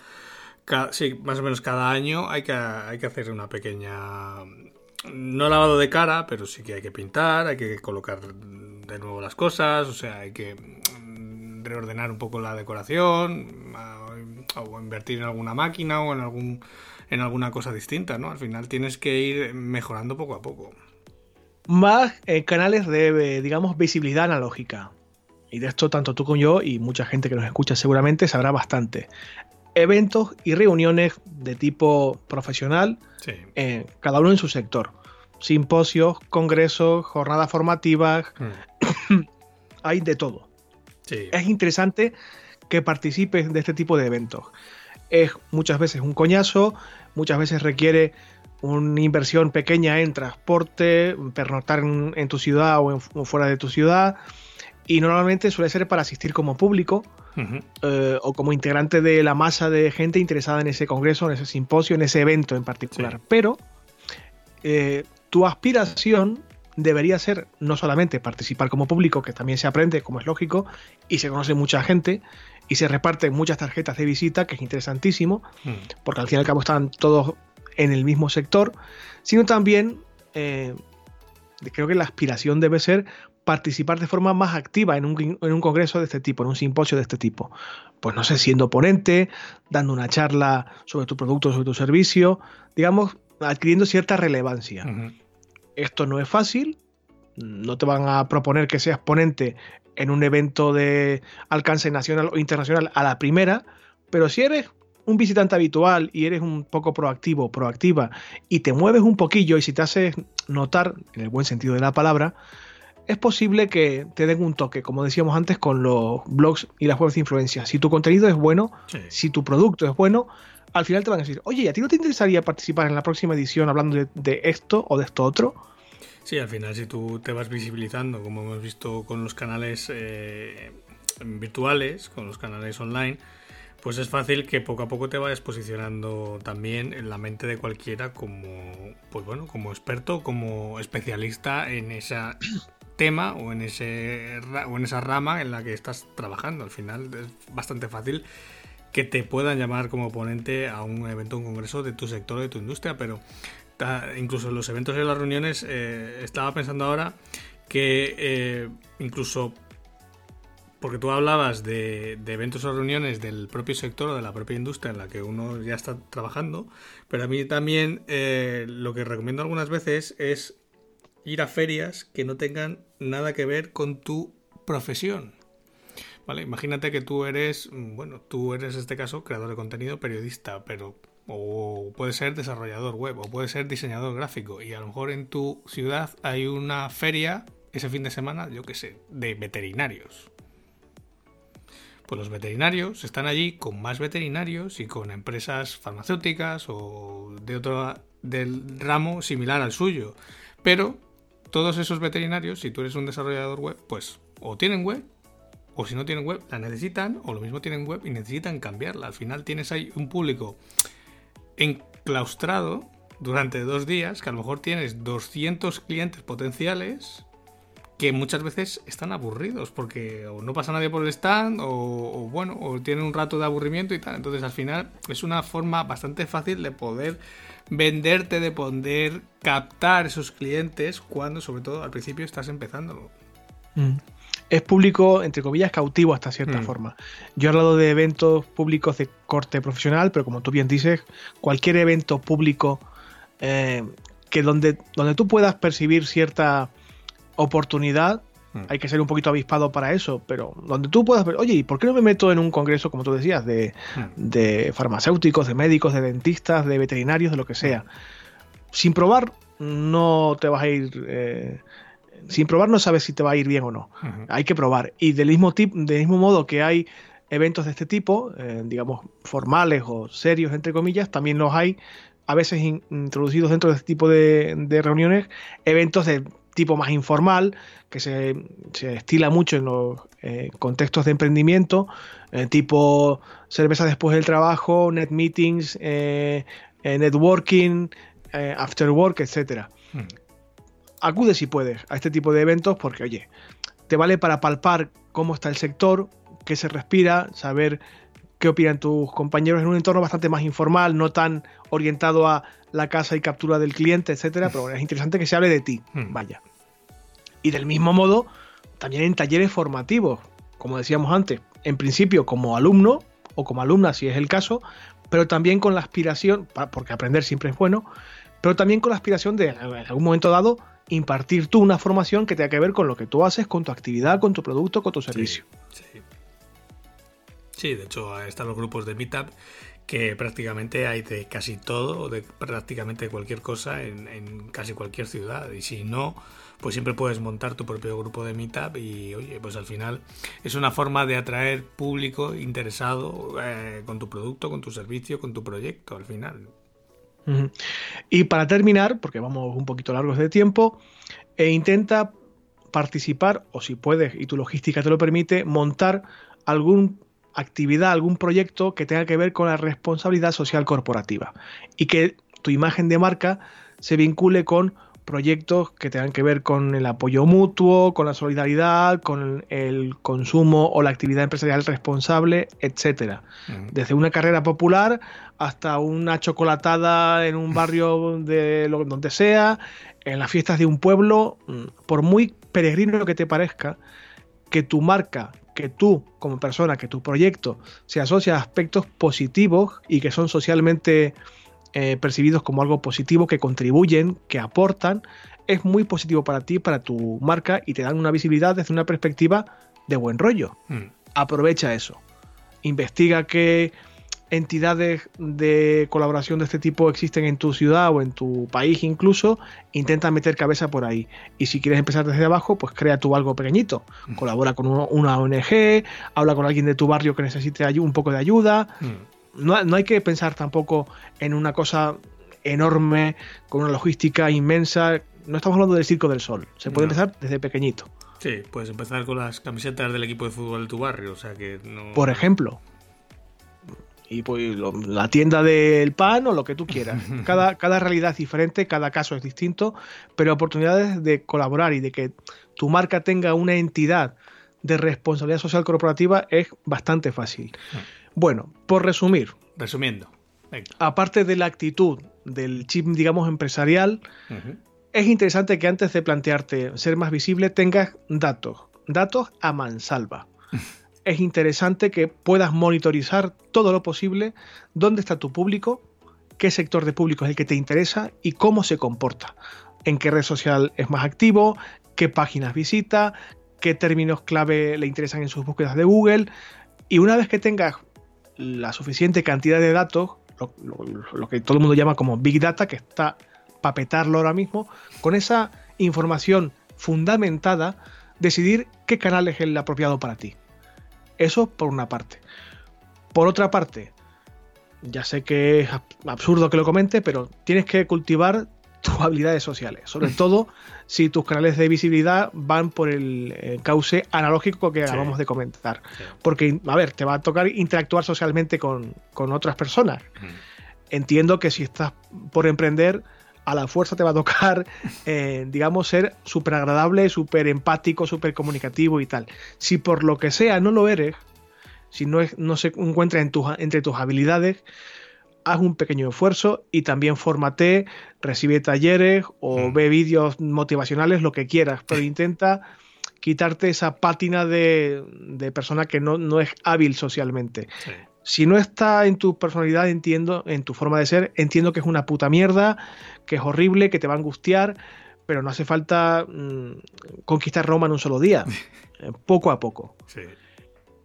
sí, más o menos cada año hay que, hay que hacer una pequeña, no lavado de cara, pero sí que hay que pintar, hay que colocar de nuevo las cosas, o sea, hay que mm, reordenar un poco la decoración, o invertir en alguna máquina o en algún en alguna cosa distinta, ¿no? Al final tienes que ir mejorando poco a poco. Más eh, canales de, digamos, visibilidad analógica. Y de esto tanto tú como yo y mucha gente que nos escucha seguramente sabrá bastante. Eventos y reuniones de tipo profesional, eh, cada uno en su sector. Simposios, congresos, jornadas formativas, mm. hay de todo. Es interesante que participe de este tipo de eventos. Es muchas veces un coñazo, muchas veces requiere una inversión pequeña en transporte, pernoctar en, tu ciudad o, fuera de tu ciudad, y normalmente suele ser para asistir como público eh, o como integrante de la masa de gente interesada en ese congreso, en ese simposio, en ese evento en particular. Pero eh, tu aspiración debería ser no solamente participar como público, que también se aprende, como es lógico, y se conoce mucha gente, y se reparten muchas tarjetas de visita, que es interesantísimo, hmm. porque al fin y al cabo están todos en el mismo sector, sino también eh, creo que la aspiración debe ser participar de forma más activa en un, en un, congreso de este tipo, en un simposio de este tipo. Pues no sé, siendo ponente, dando una charla sobre tu producto, sobre tu servicio, digamos, adquiriendo cierta relevancia. Esto no es fácil, no te van a proponer que seas ponente en un evento de alcance nacional o internacional a la primera, pero si eres un visitante habitual y eres un poco proactivo, proactiva, y te mueves un poquillo y si te haces notar, en el buen sentido de la palabra, es posible que te den un toque, como decíamos antes, con los blogs y las webs de influencia. Si tu contenido es bueno, si tu producto es bueno, al final te van a decir, oye, ¿a ti no te interesaría participar en la próxima edición hablando de esto o de esto otro? Sí, al final si tú te vas visibilizando, como hemos visto con los canales eh, virtuales, con los canales online, pues es fácil que poco a poco te vayas posicionando también en la mente de cualquiera como, pues bueno, como experto, como especialista en ese tema o en ese o en esa rama en la que estás trabajando. Al final es bastante fácil que te puedan llamar como ponente a un evento, un congreso de tu sector, de tu industria, pero incluso los eventos y las reuniones, eh, estaba pensando ahora que eh, incluso porque tú hablabas de, eventos o reuniones del propio sector o de la propia industria en la que uno ya está trabajando, pero a mí también eh, lo que recomiendo algunas veces es ir a ferias que no tengan nada que ver con tu profesión. Vale, imagínate que tú eres, bueno, tú eres en este caso creador de contenido, periodista, pero o puede ser desarrollador web, o puede ser diseñador gráfico, y a lo mejor en tu ciudad hay una feria ese fin de semana, yo qué sé, de veterinarios. Pues los veterinarios están allí con más veterinarios y con empresas farmacéuticas o de otro del ramo similar al suyo. Pero todos esos veterinarios, si tú eres un desarrollador web, pues o tienen web o si no tienen web, la necesitan, o lo mismo tienen web y necesitan cambiarla. Al final tienes ahí un público enclaustrado durante dos días, que a lo mejor tienes 200 clientes potenciales que muchas veces están aburridos porque o no pasa nadie por el stand o, bueno, o tienen un rato de aburrimiento y tal. Entonces al final es una forma bastante fácil de poder venderte, de poder captar esos clientes cuando sobre todo al principio estás empezando. Mm. Es público, entre comillas, cautivo hasta cierta mm. forma. Yo he hablado de eventos públicos de corte profesional, pero como tú bien dices, cualquier evento público eh, que donde, donde tú puedas percibir cierta oportunidad. Hmm. Hay que ser un poquito avispado para eso, pero donde tú puedas ver, oye, ¿y por qué no me meto en un congreso, como tú decías, de, hmm. farmacéuticos, de médicos, de dentistas, de veterinarios, de lo que sea? Sin probar, no te vas a ir. Eh, sin probar, no sabes si te va a ir bien o no. Hay que probar. Y del mismo, tipo, del mismo modo que hay eventos de este tipo, eh, digamos, formales o serios, entre comillas, también los hay a veces introducidos dentro de este tipo de, de reuniones, eventos de tipo más informal, que se, estila mucho en los eh, contextos de emprendimiento, eh, tipo cerveza después del trabajo, net meetings, networking, after work, etc. Hmm. Acude si puedes a este tipo de eventos porque, oye, te vale para palpar cómo está el sector, qué se respira, saber qué opinan tus compañeros en un entorno bastante más informal, no tan orientado a la casa y captura del cliente, etcétera, pero es interesante que se hable de ti, hmm. vaya. Y del mismo modo, también en talleres formativos, como decíamos antes, en principio como alumno o como alumna si es el caso, pero también con la aspiración, porque aprender siempre es bueno, pero también con la aspiración de en algún momento dado impartir tú una formación que tenga que ver con lo que tú haces, con tu actividad, con tu producto, con tu servicio. sí. Sí, de hecho están los grupos de Meetup que prácticamente hay de casi todo, de prácticamente cualquier cosa en, casi cualquier ciudad. Y si no, pues siempre puedes montar tu propio grupo de Meetup y oye, pues al final es una forma de atraer público interesado eh, con tu producto, con tu servicio, con tu proyecto al final. Y para terminar, porque vamos un poquito largos de tiempo, e intenta participar, o si puedes y tu logística te lo permite, montar algún actividad, algún proyecto que tenga que ver con la responsabilidad social corporativa y que tu imagen de marca se vincule con proyectos que tengan que ver con el apoyo mutuo, con la solidaridad, con el consumo o la actividad empresarial responsable, etcétera. Desde una carrera popular hasta una chocolatada en un barrio de lo, donde sea, en las fiestas de un pueblo, mm, por muy peregrino que te parezca, que tu marca que tú, como persona, que tu proyecto se asocia a aspectos positivos y que son socialmente eh, percibidos como algo positivo, que contribuyen, que aportan, es muy positivo para ti, para tu marca y te dan una visibilidad desde una perspectiva de buen rollo. Hmm. Aprovecha eso. Investiga qué entidades de colaboración de este tipo existen en tu ciudad o en tu país incluso, intenta meter cabeza por ahí. Y si quieres empezar desde abajo, pues crea tú algo pequeñito. Mm. Colabora con una ONG, habla con alguien de tu barrio que necesite un poco de ayuda. Mm. No, no hay que pensar tampoco en una cosa enorme, con una logística inmensa. No estamos hablando del Circo del Sol. Se puede empezar desde pequeñito. Sí, puedes empezar con las camisetas del equipo de fútbol de tu barrio, o sea que Por ejemplo, y pues la tienda del pan o lo que tú quieras. Cada, cada realidad es diferente, cada caso es distinto, pero oportunidades de colaborar y de que tu marca tenga una entidad de responsabilidad social corporativa es bastante fácil. Ah. Bueno, por resumir. Resumiendo. Aparte de la actitud del chip, digamos, empresarial, es interesante que antes de plantearte ser más visible tengas datos, datos a mansalva. es interesante que puedas monitorizar todo lo posible dónde está tu público, qué sector de público es el que te interesa y cómo se comporta, en qué red social es más activo, qué páginas visita, qué términos clave le interesan en sus búsquedas de Google. Y una vez que tengas la suficiente cantidad de datos, lo, que todo el mundo llama como Big Data, que está para petarlo ahora mismo, con esa información fundamentada, decidir qué canal es el apropiado para ti. Eso por una parte. Por otra parte, ya sé que es absurdo que lo comente, pero tienes que cultivar tus habilidades sociales, sobre todo si tus canales de visibilidad van por el eh, cauce analógico que acabamos de comentar. Porque, a ver, te va a tocar interactuar socialmente con, otras personas. Entiendo que si estás por emprender, a la fuerza te va a tocar, eh, digamos, ser súper agradable, súper empático, súper comunicativo y tal. Si por lo que sea no lo eres, si no, es, no se encuentra en tus, entre tus habilidades, haz un pequeño esfuerzo y también fórmate, recibe talleres o mm. ve vídeos motivacionales, lo que quieras, pero intenta quitarte esa pátina de, persona que no, es hábil socialmente. Si no está en tu personalidad, entiendo, en tu forma de ser, entiendo que es una puta mierda, que es horrible, que te va a angustiar, pero no hace falta mm, conquistar Roma en un solo día, eh, poco a poco. Sí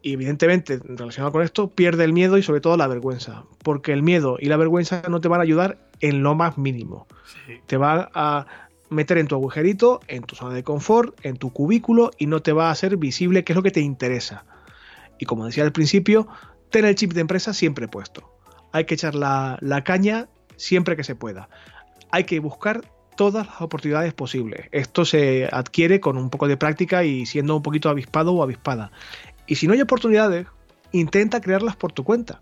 y evidentemente relacionado con esto pierde el miedo y sobre todo la vergüenza, porque el miedo y la vergüenza no te van a ayudar en lo más mínimo. Te van a meter en tu agujerito, en tu zona de confort, en tu cubículo y no te va a hacer visible qué es lo que te interesa. Y como decía al principio, ten el chip de empresa siempre puesto. Hay que echar la, la caña siempre que se pueda. Hay que buscar todas las oportunidades posibles. Esto se adquiere con un poco de práctica y siendo un poquito avispado o avispada. Y si no hay oportunidades, intenta crearlas por tu cuenta,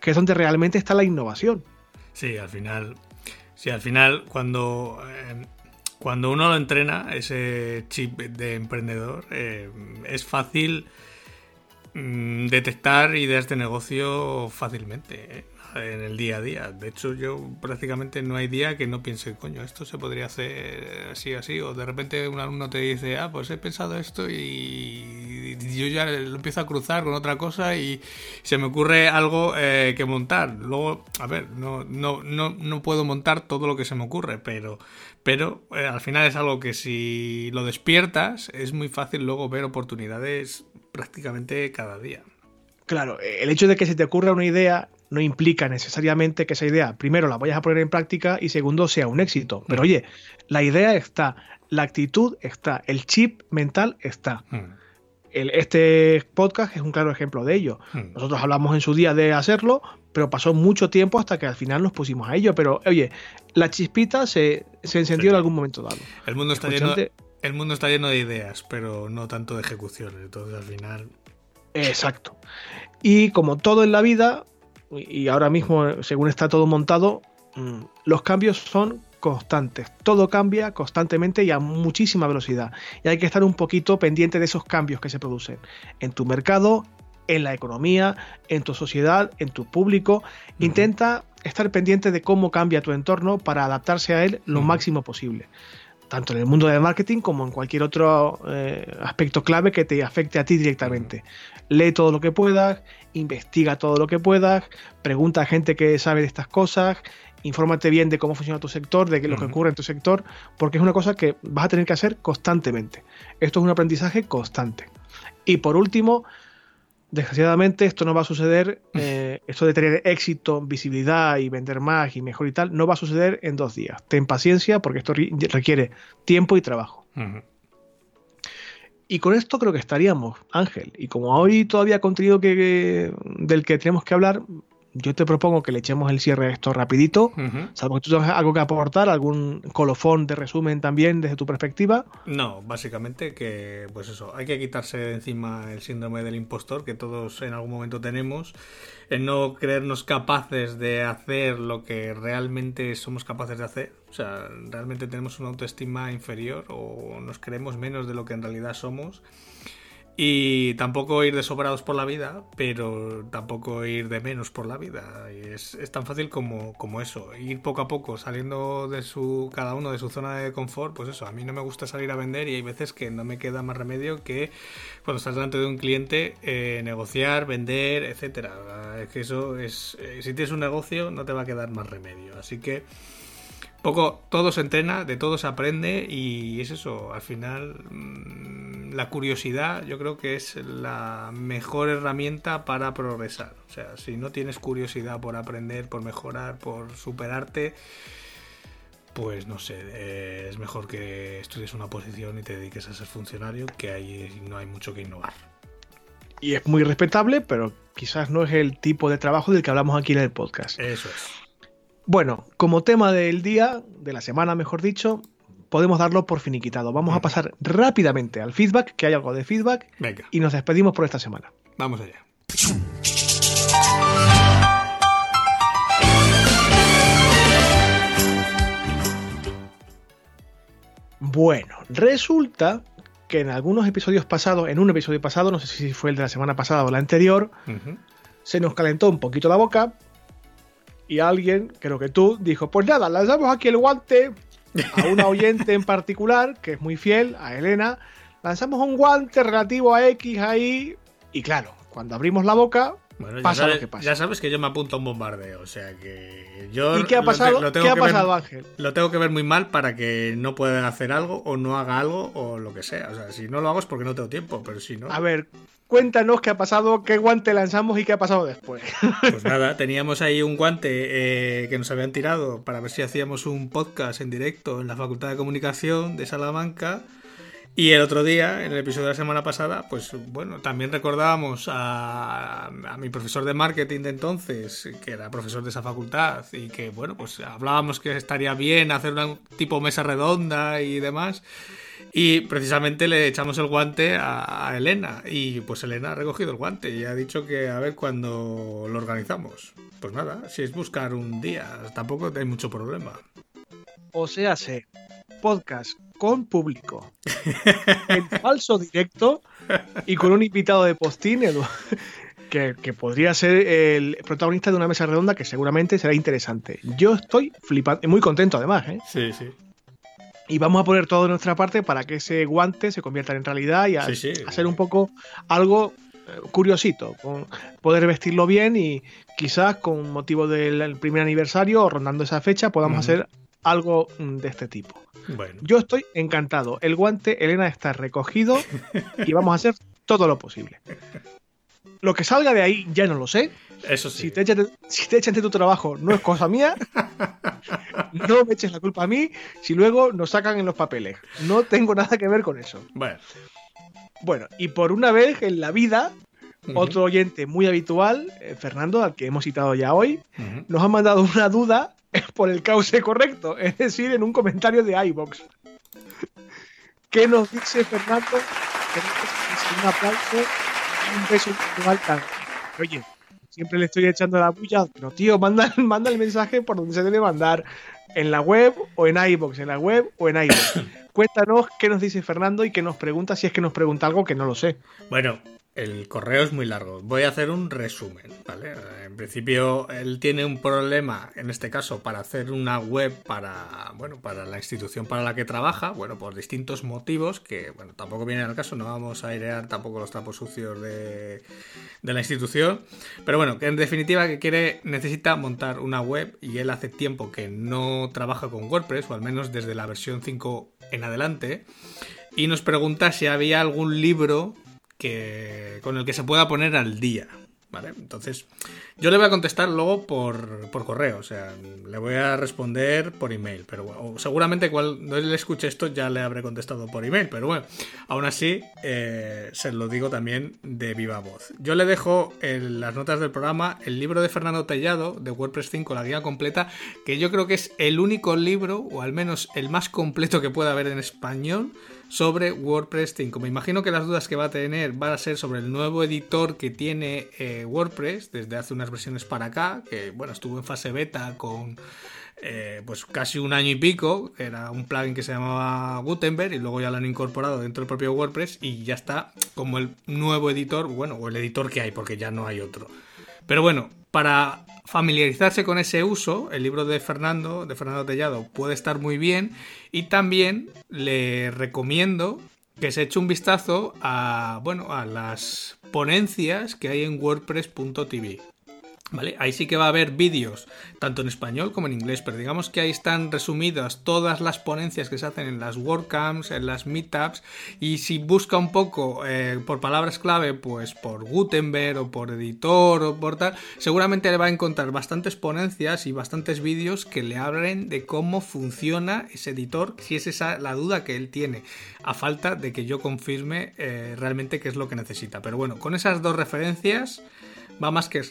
que es donde realmente está la innovación. Sí, al final, sí, al final cuando, eh, cuando uno lo entrena, ese chip de emprendedor, eh, es fácil mm, detectar ideas de negocio fácilmente. ¿eh? En el día a día. De hecho, yo prácticamente no hay día que no piense, coño, esto se podría hacer así, así. O de repente un alumno te dice, ah, pues he pensado esto y yo ya lo empiezo a cruzar con otra cosa y se me ocurre algo eh, que montar. Luego, a ver, no, no, no, no puedo montar todo lo que se me ocurre, pero, pero eh, al final es algo que si lo despiertas es muy fácil luego ver oportunidades prácticamente cada día. Claro, el hecho de que se te ocurra una idea no implica necesariamente que esa idea, primero, la vayas a poner en práctica y segundo, sea un éxito. Pero oye, la idea está, la actitud está, el chip mental está. Hmm. este podcast es un claro ejemplo de ello. Hmm. Nosotros hablamos en su día de hacerlo, pero pasó mucho tiempo hasta que al final nos pusimos a ello. Pero oye, la chispita se, encendió en algún momento dado. El mundo, está lleno, el mundo está lleno de ideas, pero no tanto de ejecuciones. Entonces al final... Exacto. Y como todo en la vida, y ahora mismo, según está todo montado, mm, los cambios son constantes. Todo cambia constantemente y a muchísima velocidad. Y hay que estar un poquito pendiente de esos cambios que se producen en tu mercado, en la economía, en tu sociedad, en tu público. Intenta estar pendiente de cómo cambia tu entorno para adaptarse a él lo máximo posible. Tanto en el mundo del marketing como en cualquier otro eh, aspecto clave que te afecte a ti directamente lee todo lo que puedas, investiga todo lo que puedas, pregunta a gente que sabe de estas cosas, infórmate bien de cómo funciona tu sector, de lo que ocurre en tu sector, porque es una cosa que vas a tener que hacer constantemente. Esto es un aprendizaje constante. Y por último, desgraciadamente esto no va a suceder, eh, esto de tener éxito, visibilidad y vender más y mejor y tal, no va a suceder en dos días. Ten paciencia porque esto requiere tiempo y trabajo. Y con esto creo que estaríamos, Ángel. Y como hoy todavía contenido que, del que tenemos que hablar, yo te propongo que le echemos el cierre a esto rapidito, salvo que tú tengas algo que aportar, algún colofón de resumen también desde tu perspectiva. No, básicamente que, pues eso, hay que quitarse de encima el síndrome del impostor que todos en algún momento tenemos, en no creernos capaces de hacer lo que realmente somos capaces de hacer. Sea, realmente tenemos una autoestima inferior o nos creemos menos de lo que en realidad somos Y tampoco ir de sobrados por la vida, pero tampoco ir de menos por la vida. Es, es, tan fácil como, como eso. Ir poco a poco, saliendo de su. cada uno de su zona de confort, pues eso. A mí no me gusta salir a vender y hay veces que no me queda más remedio que cuando estás delante de un cliente, eh, negociar, vender, etcétera. Es que eso es. Eh, si tienes un negocio, no te va a quedar más remedio. Así que poco todo se entrena, de todo se aprende y es eso, al final mm, la curiosidad yo creo que es la mejor herramienta para progresar. O sea, si no tienes curiosidad por aprender, por mejorar, por superarte, pues no sé, eh, es mejor que estudies una posición y te dediques a ser funcionario, que ahí no hay mucho que innovar. Y es muy respetable, pero quizás no es el tipo de trabajo del que hablamos aquí en el podcast. Eso es. Bueno, como tema del día, de la semana mejor dicho, podemos darlo por finiquitado. Vamos a pasar rápidamente al feedback, que hay algo de feedback, Venga. y nos despedimos por esta semana. Vamos allá. Bueno, resulta que en algunos episodios pasados, en un episodio pasado, no sé si fue el de la semana pasada o la anterior, uh -huh. se nos calentó un poquito la boca y alguien, creo que tú, dijo, pues nada, lanzamos aquí el guante a una oyente en particular, que es muy fiel, a Elena, lanzamos un guante relativo a X ahí, y claro, cuando abrimos la boca, bueno, pasa sabes, lo que pasa. Ya sabes que yo me apunto a un bombardeo, o sea que yo... ¿Y qué ha pasado? Lo, te, lo ¿Qué ha pasado, ver, Ángel? Lo tengo que ver muy mal para que no pueda hacer algo o no haga algo o lo que sea. O sea, si no lo hago es porque no tengo tiempo, pero si no... A ver, cuéntanos qué ha pasado, qué guante lanzamos y qué ha pasado después. Pues nada, teníamos ahí un guante eh, que nos habían tirado para ver si hacíamos un podcast en directo en la Facultad de Comunicación de Salamanca. Y el otro día, en el episodio de la semana pasada, pues bueno, también recordábamos a, mi profesor de marketing de entonces, que era profesor de esa facultad, y que bueno, pues hablábamos que estaría bien hacer una tipo mesa redonda y demás. Y precisamente le echamos el guante a, a, Elena. Y pues Elena ha recogido el guante y ha dicho que a ver cuándo lo organizamos. Pues nada, si es buscar un día, tampoco hay mucho problema. O sea, sé, podcast con público. en falso directo y con un invitado de postín que, que, podría ser el protagonista de una mesa redonda que seguramente será interesante. Yo estoy flipando, muy contento además. ¿eh? Sí, sí. Y vamos a poner todo de nuestra parte para que ese guante se convierta en realidad y a, sí, sí. hacer un poco algo eh, curiosito, con poder vestirlo bien y quizás con motivo del primer aniversario o rondando esa fecha podamos hacer algo mm, de este tipo. Bueno. Yo estoy encantado. El guante, Elena, está recogido y vamos a hacer todo lo posible. Lo que salga de ahí ya no lo sé. Eso sí. Si te, echan de, si te echan de tu trabajo no es cosa mía. No me eches la culpa a mí si luego nos sacan en los papeles. No tengo nada que ver con eso. Bueno. Bueno, y por una vez en la vida, uh -huh. otro oyente muy habitual, eh, Fernando, al que hemos citado ya hoy, uh -huh. nos ha mandado una duda por el cauce correcto, es decir, en un comentario de iBox. ¿Qué nos dice Fernando? Un aplauso y un beso tan. Oye, siempre le estoy echando la bulla, pero tío, manda, manda el mensaje por donde se debe mandar, en la web o en iBox, en la web o en iBox. Cuéntanos qué nos dice Fernando y qué nos pregunta, si es que nos pregunta algo que no lo sé. Bueno, el correo es muy largo. Voy a hacer un resumen, ¿vale? En principio, él tiene un problema, en este caso, para hacer una web para, bueno, para la institución para la que trabaja, bueno, por distintos motivos que, bueno, tampoco vienen al caso, no vamos a airear tampoco los trapos sucios de, de la institución, pero bueno, que en definitiva que quiere, necesita montar una web y él hace tiempo que no trabaja con WordPress, o al menos desde la versión 5 en adelante, y nos pregunta si había algún libro que, con el que se pueda poner al día. ¿Vale? Entonces, yo le voy a contestar luego por, por correo, o sea, le voy a responder por email, pero bueno, seguramente cuando él escuche esto ya le habré contestado por email, pero bueno, aún así eh, se lo digo también de viva voz. Yo le dejo en las notas del programa el libro de Fernando Tellado de WordPress 5, la guía completa, que yo creo que es el único libro, o al menos el más completo que pueda haber en español, sobre WordPress 5. Me imagino que las dudas que va a tener van a ser sobre el nuevo editor que tiene eh, WordPress desde hace unas versiones para acá, que bueno, estuvo en fase beta con eh, pues casi un año y pico, era un plugin que se llamaba Gutenberg y luego ya lo han incorporado dentro del propio WordPress y ya está como el nuevo editor, bueno, o el editor que hay, porque ya no hay otro. Pero bueno, para familiarizarse con ese uso, el libro de Fernando, de Fernando Tellado, puede estar muy bien y también le recomiendo que se eche un vistazo a, bueno, a las ponencias que hay en wordpress.tv. ¿Vale? Ahí sí que va a haber vídeos, tanto en español como en inglés, pero digamos que ahí están resumidas todas las ponencias que se hacen en las WordCamps, en las Meetups, y si busca un poco eh, por palabras clave, pues por Gutenberg o por editor o por tal, seguramente le va a encontrar bastantes ponencias y bastantes vídeos que le hablen de cómo funciona ese editor, si es esa la duda que él tiene, a falta de que yo confirme eh, realmente qué es lo que necesita. Pero bueno, con esas dos referencias va más que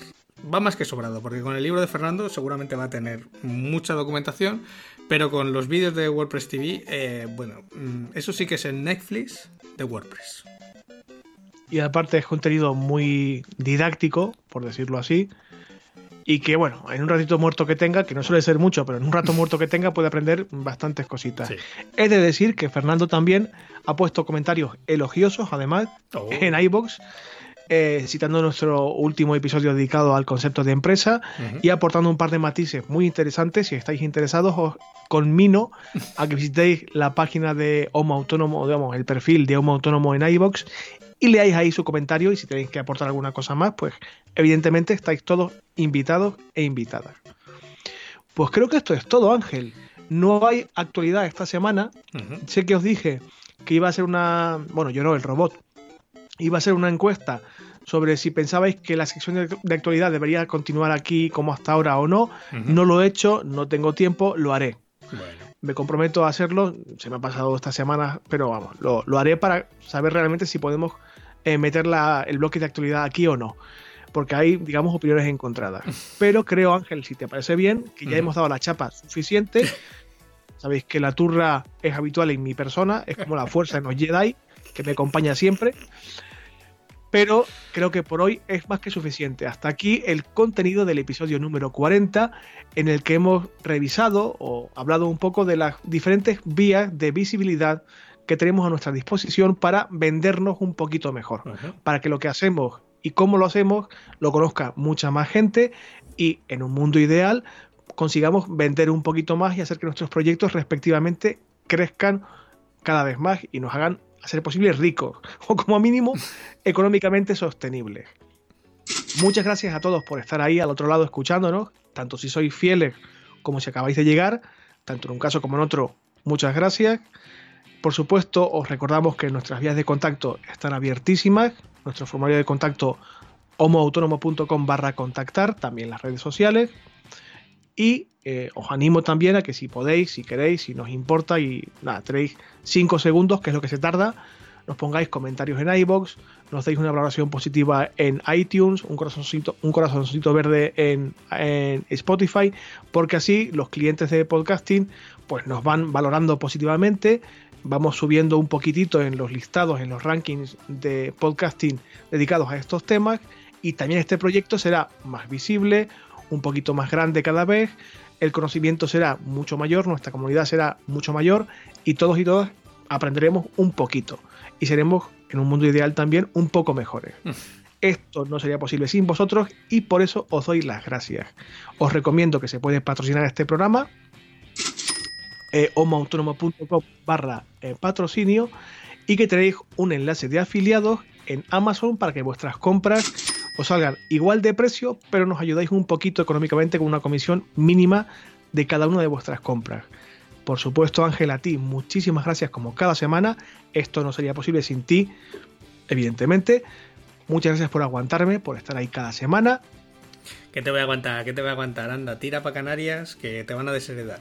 va más que sobrado, porque con el libro de Fernando seguramente va a tener mucha documentación, pero con los vídeos de WordPress TV, eh, bueno, mm, eso sí que es el Netflix de WordPress. Y aparte es contenido muy didáctico, por decirlo así, y que bueno, en un ratito muerto que tenga, que no suele ser mucho, pero en un rato muerto que tenga puede aprender bastantes cositas. He de decir que Fernando también ha puesto comentarios elogiosos, además, oh. en iBox eh, citando nuestro último episodio dedicado al concepto de empresa y aportando un par de matices muy interesantes. Si estáis interesados, os conmino a que visitéis la página de Homo Autónomo, digamos, el perfil de Homo Autónomo en iBox y leáis ahí su comentario. Y si tenéis que aportar alguna cosa más, pues evidentemente estáis todos invitados e invitadas. Pues creo que esto es todo, Ángel. No hay actualidad esta semana. Sé que os dije que iba a ser una. Bueno, yo no, el robot iba a ser una encuesta sobre si pensabais que la sección de, actualidad debería continuar aquí como hasta ahora o no. No lo he hecho, no tengo tiempo, lo haré. Me comprometo a hacerlo, se me ha pasado esta semana, pero vamos, lo, haré para saber realmente si podemos eh, meter el bloque de actualidad aquí o no. Porque hay, digamos, opiniones encontradas. Pero creo, Ángel, si te parece bien, que ya hemos dado la chapa suficiente. Sabéis que la turra es habitual en mi persona, es como la fuerza en los Jedi, que me acompaña siempre pero creo que por hoy es más que suficiente. Hasta aquí el contenido del episodio número 40 en el que hemos revisado o hablado un poco de las diferentes vías de visibilidad que tenemos a nuestra disposición para vendernos un poquito mejor, para que lo que hacemos y cómo lo hacemos lo conozca mucha más gente y en un mundo ideal consigamos vender un poquito más y hacer que nuestros proyectos respectivamente crezcan cada vez más y nos hagan a ser posible ricos o como mínimo económicamente sostenibles. Muchas gracias a todos por estar ahí al otro lado escuchándonos, tanto si sois fieles como si acabáis de llegar, tanto en un caso como en otro, muchas gracias. Por supuesto, os recordamos que nuestras vías de contacto están abiertísimas, nuestro formulario de contacto homoautónomo.com barra contactar, también las redes sociales. Y eh, os animo también a que si podéis, si queréis, si nos importa y nada, tenéis 5 segundos, que es lo que se tarda, nos pongáis comentarios en iBox, nos deis una valoración positiva en iTunes, un corazoncito, un corazoncito verde en, en, Spotify, porque así los clientes de podcasting pues nos van valorando positivamente, vamos subiendo un poquitito en los listados, en los rankings de podcasting dedicados a estos temas y también este proyecto será más visible, un poquito más grande cada vez, el conocimiento será mucho mayor, nuestra comunidad será mucho mayor y todos y todas aprenderemos un poquito y seremos en un mundo ideal también un poco mejores. Mm. Esto no sería posible sin vosotros y por eso os doy las gracias. Os recomiendo que se puede patrocinar este programa eh, homoautónomo.com barra eh, patrocinio y que tenéis un enlace de afiliados en Amazon para que vuestras compras os salgan igual de precio, pero nos ayudáis un poquito económicamente con una comisión mínima de cada una de vuestras compras. Por supuesto, Ángel, a ti muchísimas gracias como cada semana. Esto no sería posible sin ti, evidentemente. Muchas gracias por aguantarme, por estar ahí cada semana. ¿Qué te voy a aguantar? ¿Qué te voy a aguantar? Anda, tira para Canarias que te van a desheredar.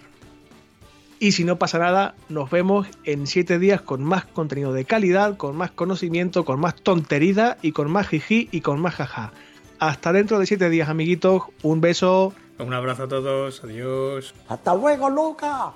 Y si no pasa nada, nos vemos en 7 días con más contenido de calidad, con más conocimiento, con más tontería y con más jiji y con más jaja. Hasta dentro de 7 días, amiguitos. Un beso. Un abrazo a todos. Adiós. Hasta luego, Luca.